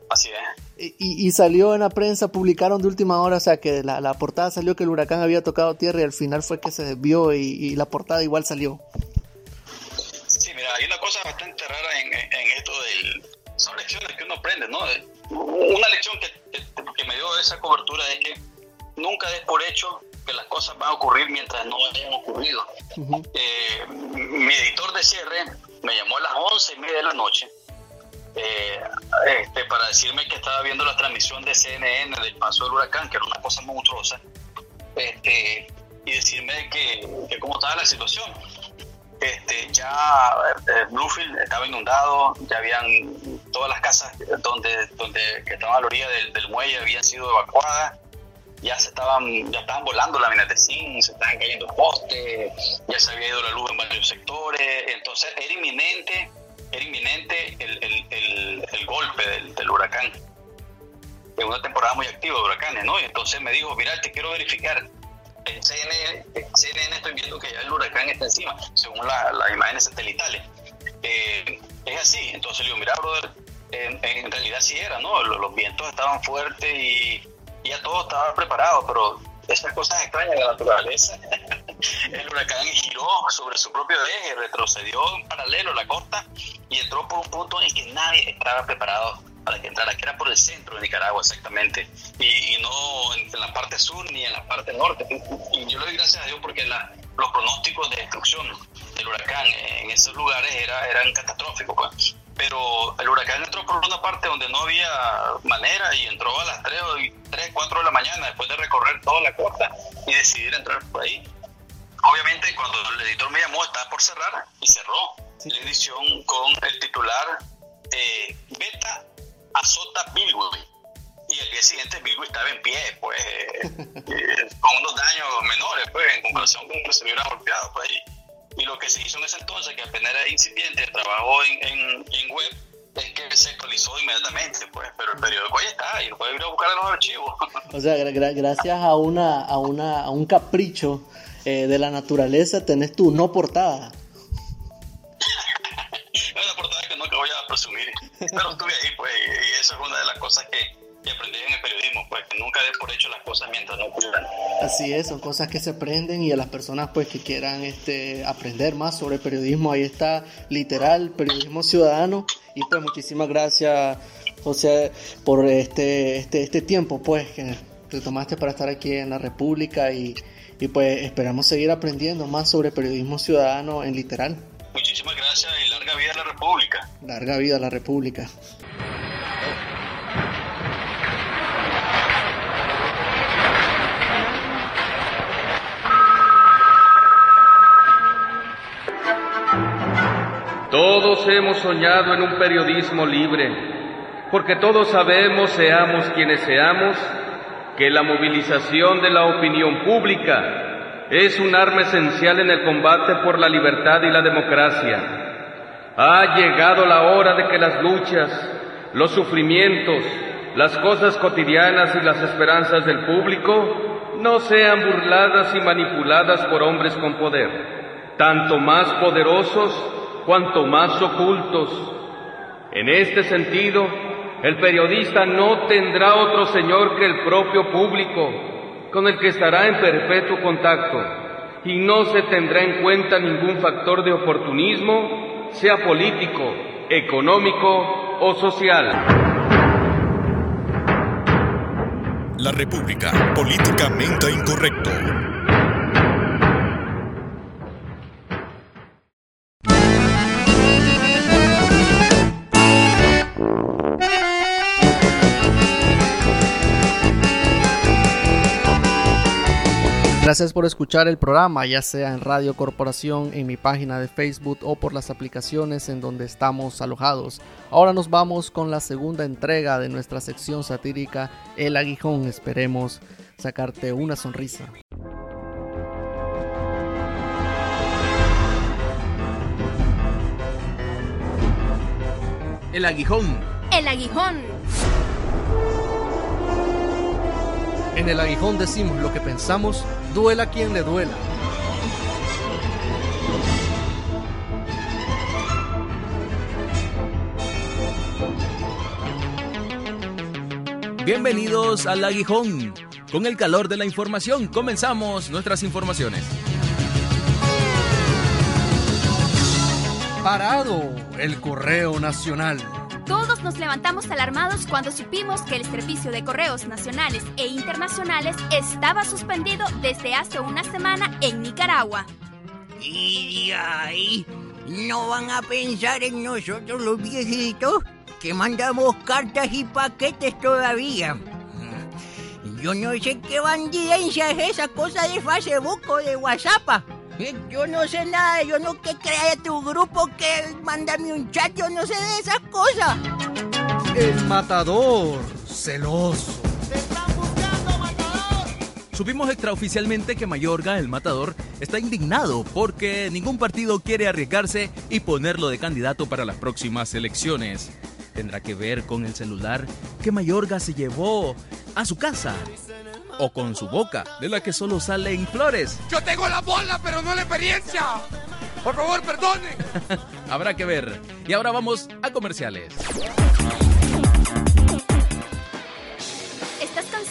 Así es. Y, salió en la prensa, publicaron de última hora, o sea que la, portada salió que el huracán había tocado tierra y al final fue que se desvió y, la portada igual salió. Sí, mira, hay una cosa bastante rara en, esto del... Son lecciones que uno aprende, ¿no? Una lección que, me dio esa cobertura es que nunca des por hecho que las cosas van a ocurrir mientras no hayan ocurrido. Eh, mi editor de cierre me llamó a las once y media de la noche eh, este, para decirme que estaba viendo la transmisión de CNN del paso del huracán, que era una cosa monstruosa, este, y decirme que, que cómo estaba la situación. Este, ya eh, Bluefield estaba inundado, ya habían todas las casas donde, donde que estaban a la orilla del, del muelle habían sido evacuadas, ya se estaban, ya estaban volando láminas de zinc, se estaban cayendo postes, ya se había ido la luz en varios sectores, entonces era inminente era inminente el, el, el, golpe del, del, huracán. Es una temporada muy activa de huracanes, ¿no? Y entonces me dijo, mira, te quiero verificar. CNN, CNN estoy viendo que ya el huracán está encima, según las imágenes satelitales. Eh, es así. Entonces le digo, mira, brother, en, realidad sí era, ¿no? Los, vientos estaban fuertes y ya todo estaba preparado, pero esas cosas extrañas de la naturaleza. el huracán giró sobre su propio eje, retrocedió en paralelo a la costa y entró por un punto en que nadie estaba preparado para que entrara, que era por el centro de Nicaragua exactamente, y, no en, la parte sur ni en la parte norte. Y yo le doy gracias a Dios porque los pronósticos de destrucción del huracán en esos lugares era, eran catastróficos. Pues pero el huracán entró por una parte donde no había manera y entró a las 3, 3 4 de la mañana después de recorrer toda la costa y decidir entrar por ahí. Obviamente cuando el editor me llamó estaba por cerrar y cerró la edición con el titular eh, Beta azota Bilwi. Y el día siguiente Bilwi estaba en pie, pues, eh, eh, con unos daños menores, pues, en comparación con que se hubiera golpeado, pues, y lo que se hizo en ese entonces, que apenas era incipiente, trabajó en, en, web, es que se actualizó inmediatamente, pues, pero el periódico ahí está, y lo puede ir a buscar en los archivos. O sea, gracias a una, a una, a un capricho eh, de la naturaleza tenés tu no portada. portada nunca voy a presumir, pero estuve ahí, pues, y eso es una de las cosas que y aprendí en el periodismo, pues que nunca des por hecho las cosas mientras no ocurran. Así es, son cosas que se aprenden y a las personas pues que quieran este, aprender más sobre periodismo, ahí está literal, periodismo ciudadano y pues muchísimas gracias José por este, este, este tiempo pues que te tomaste para estar aquí en la República y, y pues esperamos seguir aprendiendo más sobre periodismo ciudadano en literal. Muchísimas gracias República. Larga vida a la República. Todos hemos soñado en un periodismo libre, porque todos sabemos, seamos quienes seamos, que la movilización de la opinión pública es un arma esencial en el combate por la libertad y la democracia. Ha llegado la hora de que las luchas, los sufrimientos, las cosas cotidianas y las esperanzas del público no sean burladas y manipuladas por hombres con poder, tanto más poderosos cuanto más ocultos. En este sentido, el periodista no tendrá otro señor que el propio público, con el que estará en perpetuo contacto, y no se tendrá en cuenta ningún factor de oportunismo, sea político, económico o social. La República, políticamente incorrecto. Gracias por escuchar el programa, ya sea en Radio Corporación, en mi página de Facebook o por las aplicaciones en donde estamos alojados. Ahora nos vamos con la segunda entrega de nuestra sección satírica El Aguijón. Esperemos sacarte una sonrisa. El Aguijón. El Aguijón. En el aguijón decimos lo que pensamos, duela quien le duela. Bienvenidos al Aguijón. Con el calor de la información comenzamos nuestras informaciones. Parado el correo nacional. Todos nos levantamos alarmados cuando supimos que el servicio de correos nacionales e internacionales estaba suspendido desde hace una semana en Nicaragua. Y ahí, ¿no van a pensar en nosotros los viejitos? Que mandamos cartas y paquetes todavía. Yo no sé qué bandidencia es esa cosa de Facebook o de WhatsApp. Yo no sé nada, yo no que crea tu grupo que mándame un chat, yo no sé de esas cosas. El matador, celoso. Supimos extraoficialmente que Mayorga, el matador, está indignado porque ningún partido quiere arriesgarse y ponerlo de candidato para las próximas elecciones. Tendrá que ver con el celular que Mayorga se llevó a su casa o con su boca, de la que solo salen flores. Yo tengo la bola, pero no la experiencia. Por favor, perdone. Habrá que ver. Y ahora vamos a comerciales.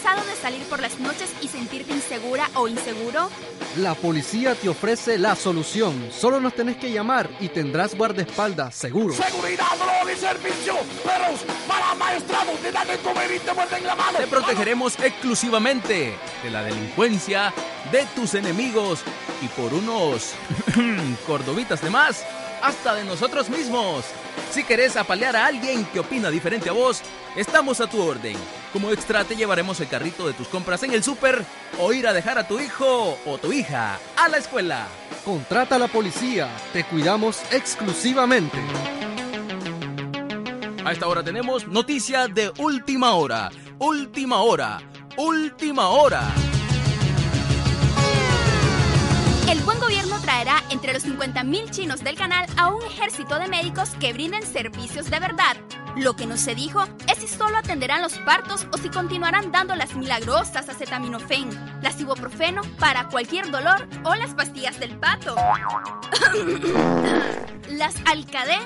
Cansado de salir por las noches y sentirte insegura o inseguro? La policía te ofrece la solución. Solo nos tenés que llamar y tendrás guardaespaldas seguro. Seguridad, dolor y servicio. Perros para maestrados, te dan de comer y te muerden la mano. Te protegeremos exclusivamente de la delincuencia, de tus enemigos y por unos cordobitas de más, hasta de nosotros mismos. Si querés apalear a alguien que opina diferente a vos, estamos a tu orden. Como extra te llevaremos el carrito de tus compras en el súper o ir a dejar a tu hijo o tu hija a la escuela. Contrata a la policía, te cuidamos exclusivamente. A esta hora tenemos noticia de última hora, última hora, última hora. Entre los 50.000 chinos del canal a un ejército de médicos que brinden servicios de verdad. Lo que no se dijo es si solo atenderán los partos o si continuarán dando las milagrosas acetaminofén, las ibuprofeno para cualquier dolor o las pastillas del pato. las alcadé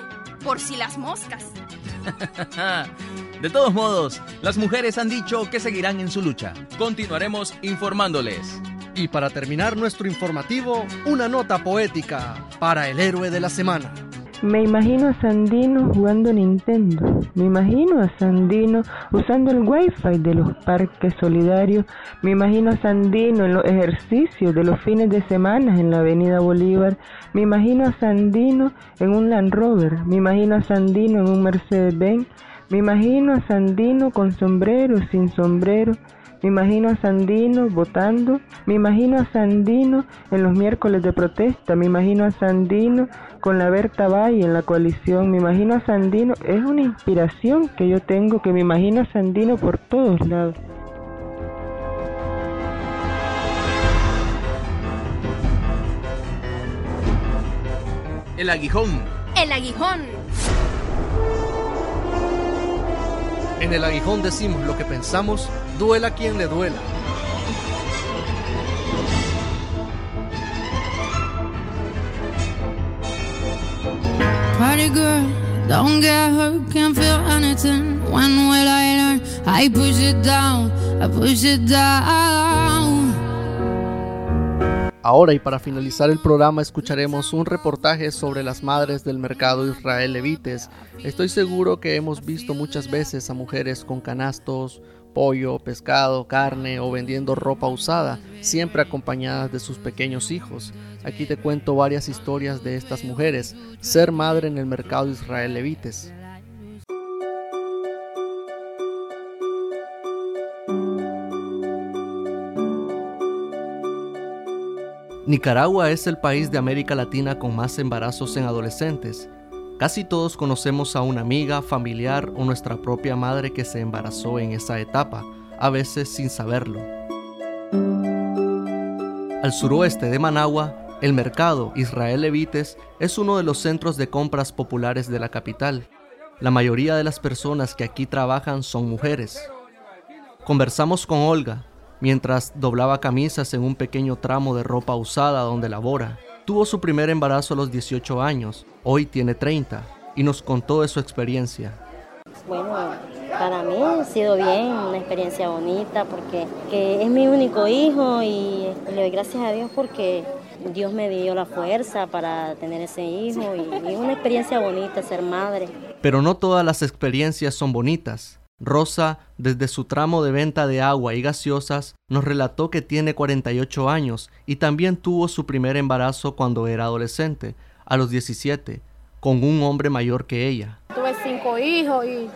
por si las moscas. De todos modos, las mujeres han dicho que seguirán en su lucha. Continuaremos informándoles. Y para terminar nuestro informativo, una nota poética para el héroe de la semana. Me imagino a Sandino jugando Nintendo. Me imagino a Sandino usando el wifi de los parques solidarios. Me imagino a Sandino en los ejercicios de los fines de semana en la Avenida Bolívar. Me imagino a Sandino en un Land Rover. Me imagino a Sandino en un Mercedes-Benz. Me imagino a Sandino con sombrero, sin sombrero. Me imagino a Sandino votando, me imagino a Sandino en los miércoles de protesta, me imagino a Sandino con la Berta Valle en la coalición, me imagino a Sandino, es una inspiración que yo tengo, que me imagino a Sandino por todos lados. El aguijón. El aguijón. En el aguijón decimos lo que pensamos, duela quien le duela. Party girl, don't get hurt, can't feel anything. When will I learn? I push it down, I push it down. Ahora y para finalizar el programa escucharemos un reportaje sobre las madres del mercado Israel Levites. Estoy seguro que hemos visto muchas veces a mujeres con canastos, pollo, pescado, carne o vendiendo ropa usada, siempre acompañadas de sus pequeños hijos. Aquí te cuento varias historias de estas mujeres, ser madre en el mercado Israel Levites. Nicaragua es el país de América Latina con más embarazos en adolescentes. Casi todos conocemos a una amiga, familiar o nuestra propia madre que se embarazó en esa etapa, a veces sin saberlo. Al suroeste de Managua, el mercado Israel Levites es uno de los centros de compras populares de la capital. La mayoría de las personas que aquí trabajan son mujeres. Conversamos con Olga, mientras doblaba camisas en un pequeño tramo de ropa usada donde labora. Tuvo su primer embarazo a los 18 años, hoy tiene 30, y nos contó de su experiencia. Bueno, Para mí ha sido bien, una experiencia bonita porque que es mi único hijo y le doy gracias a Dios porque Dios me dio la fuerza para tener ese hijo y, y una experiencia bonita ser madre. Pero no todas las experiencias son bonitas. Rosa, desde su tramo de venta de agua y gaseosas, nos relató que tiene 48 años y también tuvo su primer embarazo cuando era adolescente, a los 17, con un hombre mayor que ella. Tuve cinco hijos y,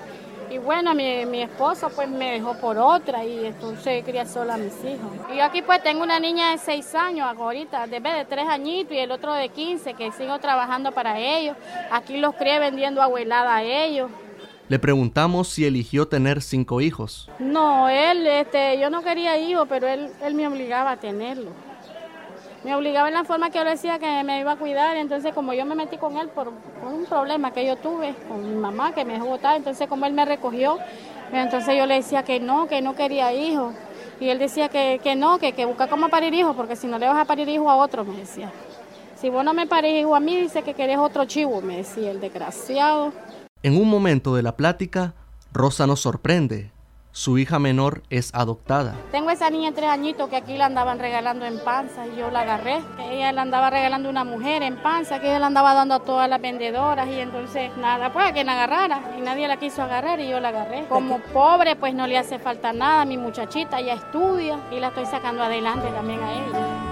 y bueno, mi, mi esposo pues me dejó por otra y entonces cría sola a mis hijos. Y aquí pues tengo una niña de 6 años ahorita, de de 3 añitos y el otro de 15 que sigo trabajando para ellos. Aquí los crié vendiendo abuelada a ellos. Le preguntamos si eligió tener cinco hijos. No, él, este, yo no quería hijos, pero él, él me obligaba a tenerlo. Me obligaba en la forma que yo decía que me iba a cuidar, entonces como yo me metí con él por, un problema que yo tuve con mi mamá que me dejó botar, entonces como él me recogió, entonces yo le decía que no, que no quería hijos. Y él decía que, que no, que, que busca cómo parir hijos, porque si no le vas a parir hijo a otro, me decía. Si vos no me parís hijo a mí, dice que querés otro chivo, me decía el desgraciado. En un momento de la plática, Rosa nos sorprende. Su hija menor es adoptada. Tengo esa niña de tres añitos que aquí la andaban regalando en panza y yo la agarré. Ella la andaba regalando una mujer en panza que ella la andaba dando a todas las vendedoras y entonces nada, pues a quien la agarrara y nadie la quiso agarrar y yo la agarré. Como pobre pues no le hace falta nada, mi muchachita ya estudia y la estoy sacando adelante también a ella.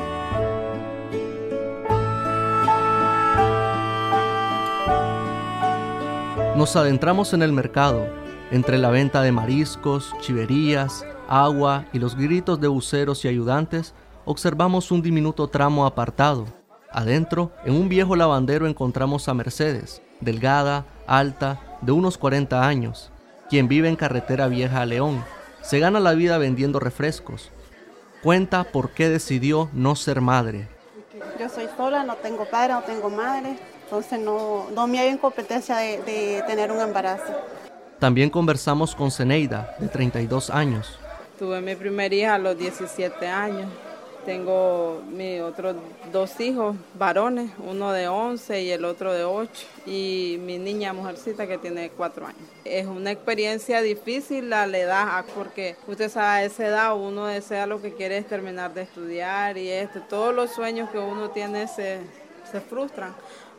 Nos adentramos en el mercado, entre la venta de mariscos, chiverías, agua y los gritos de buceros y ayudantes, observamos un diminuto tramo apartado. Adentro, en un viejo lavandero encontramos a Mercedes, delgada, alta, de unos 40 años, quien vive en carretera vieja a León. Se gana la vida vendiendo refrescos. Cuenta por qué decidió no ser madre. Yo soy sola, no tengo padre, no tengo madre, entonces no, no me hay en competencia de, de tener un embarazo. También conversamos con Zeneida, de 32 años. Tuve mi primera hija a los 17 años. Tengo mis otros dos hijos varones, uno de 11 y el otro de 8, y mi niña mujercita que tiene 4 años. Es una experiencia difícil a la edad, porque usted sabe, a esa edad uno desea lo que quiere es terminar de estudiar y este, todos los sueños que uno tiene se, se frustran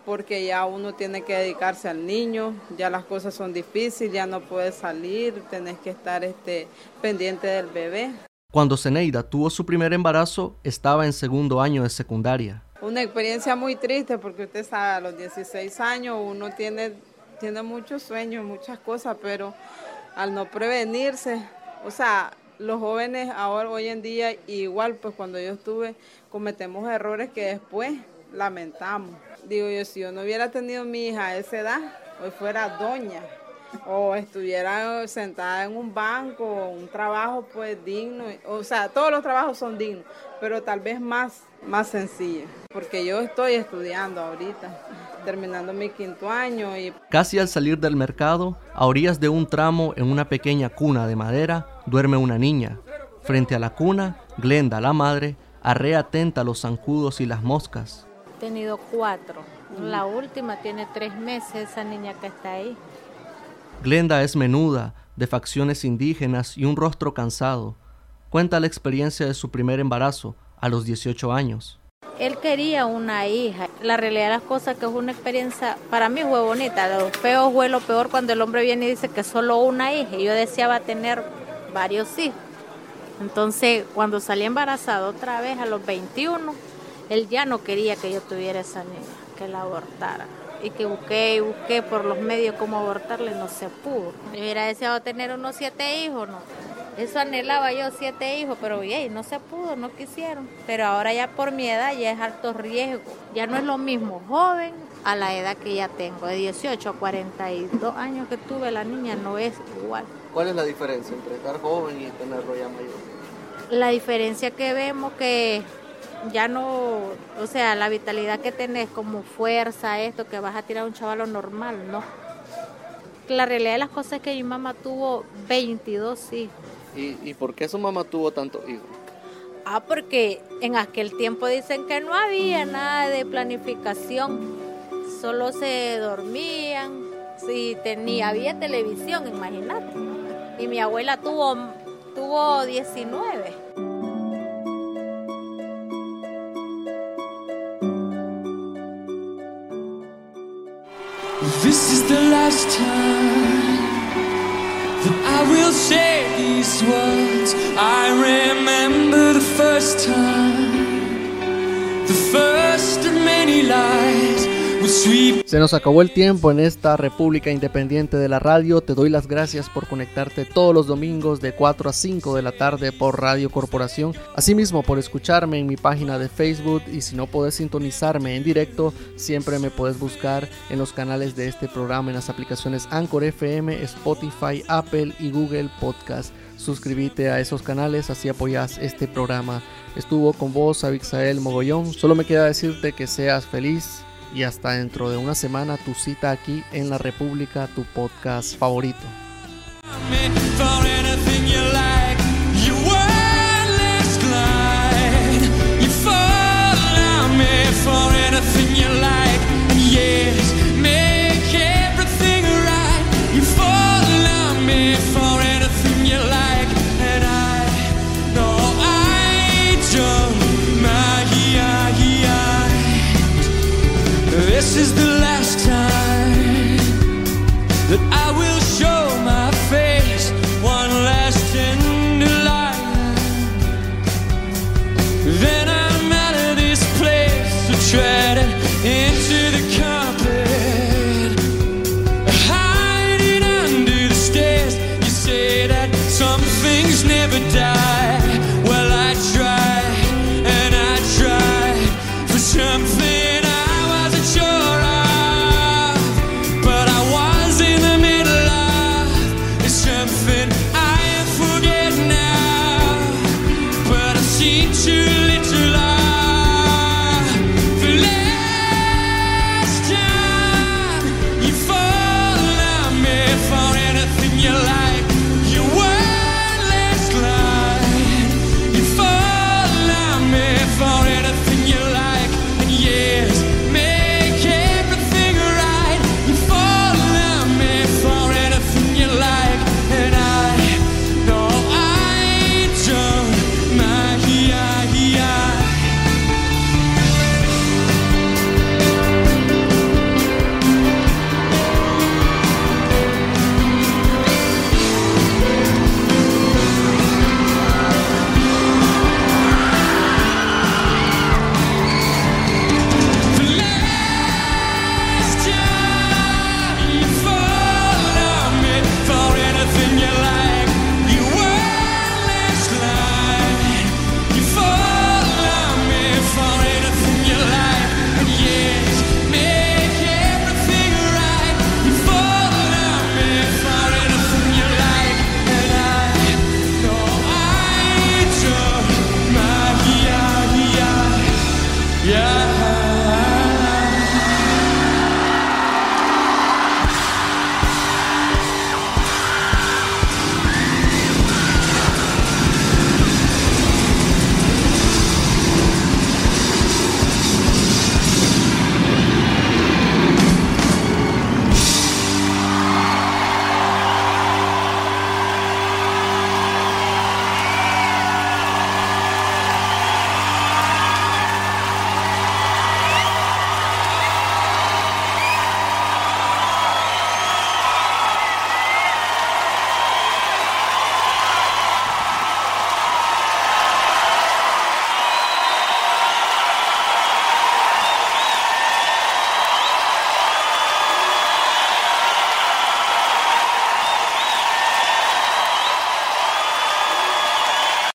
porque ya uno tiene que dedicarse al niño, ya las cosas son difíciles, ya no puedes salir, tenés que estar este, pendiente del bebé. Cuando Zeneida tuvo su primer embarazo, estaba en segundo año de secundaria. Una experiencia muy triste porque usted sabe, a los 16 años uno tiene, tiene muchos sueños, muchas cosas, pero al no prevenirse, o sea, los jóvenes ahora, hoy en día, igual pues cuando yo estuve, cometemos errores que después lamentamos. Digo yo, si yo no hubiera tenido mi hija a esa edad, hoy fuera doña o estuviera sentada en un banco, un trabajo pues digno, o sea, todos los trabajos son dignos, pero tal vez más, más sencillo, porque yo estoy estudiando ahorita, terminando mi quinto año y... Casi al salir del mercado, a orillas de un tramo en una pequeña cuna de madera, duerme una niña. Frente a la cuna, Glenda, la madre, arrea atenta los zancudos y las moscas. Tenido cuatro. La última tiene tres meses, esa niña que está ahí. Glenda es menuda, de facciones indígenas y un rostro cansado. Cuenta la experiencia de su primer embarazo a los 18 años. Él quería una hija. La realidad de las cosas que es una experiencia, para mí fue bonita. Lo feo fue lo peor cuando el hombre viene y dice que solo una hija. Y yo deseaba tener varios hijos. Entonces, cuando salí embarazada otra vez a los 21, él ya no quería que yo tuviera esa niña, que la abortara. Y que busqué y busqué por los medios cómo abortarle, no se pudo. Yo hubiera deseado tener unos siete hijos, ¿no? Eso anhelaba yo, siete hijos, pero no se pudo, no quisieron. Pero ahora ya por mi edad ya es alto riesgo. Ya no es lo mismo joven a la edad que ya tengo. De 18 a 42 años que tuve la niña no es igual. ¿Cuál es la diferencia entre estar joven y tenerlo ya mayor? La diferencia que vemos que ya no, o sea, la vitalidad que tenés como fuerza, esto, que vas a tirar un chavalo normal, no. La realidad de las cosas es que mi mamá tuvo 22 hijos. ¿Y, y por qué su mamá tuvo tantos hijos? Ah, porque en aquel tiempo dicen que no había nada de planificación, solo se dormían, si tenía, había televisión, imagínate. y mi abuela tuvo, tuvo 19. This is the last time that I will say these words. I remember the first time, the first of many lies. Se nos acabó el tiempo en esta República Independiente de la Radio. Te doy las gracias por conectarte todos los domingos de 4 a 5 de la tarde por Radio Corporación. Asimismo, por escucharme en mi página de Facebook y si no puedes sintonizarme en directo, siempre me puedes buscar en los canales de este programa en las aplicaciones Anchor FM, Spotify, Apple y Google Podcast. Suscríbete a esos canales, así apoyas este programa. Estuvo con vos, Abixael Mogollón. Solo me queda decirte que seas feliz, y hasta dentro de una semana tu cita aquí en La República, tu podcast favorito. Is the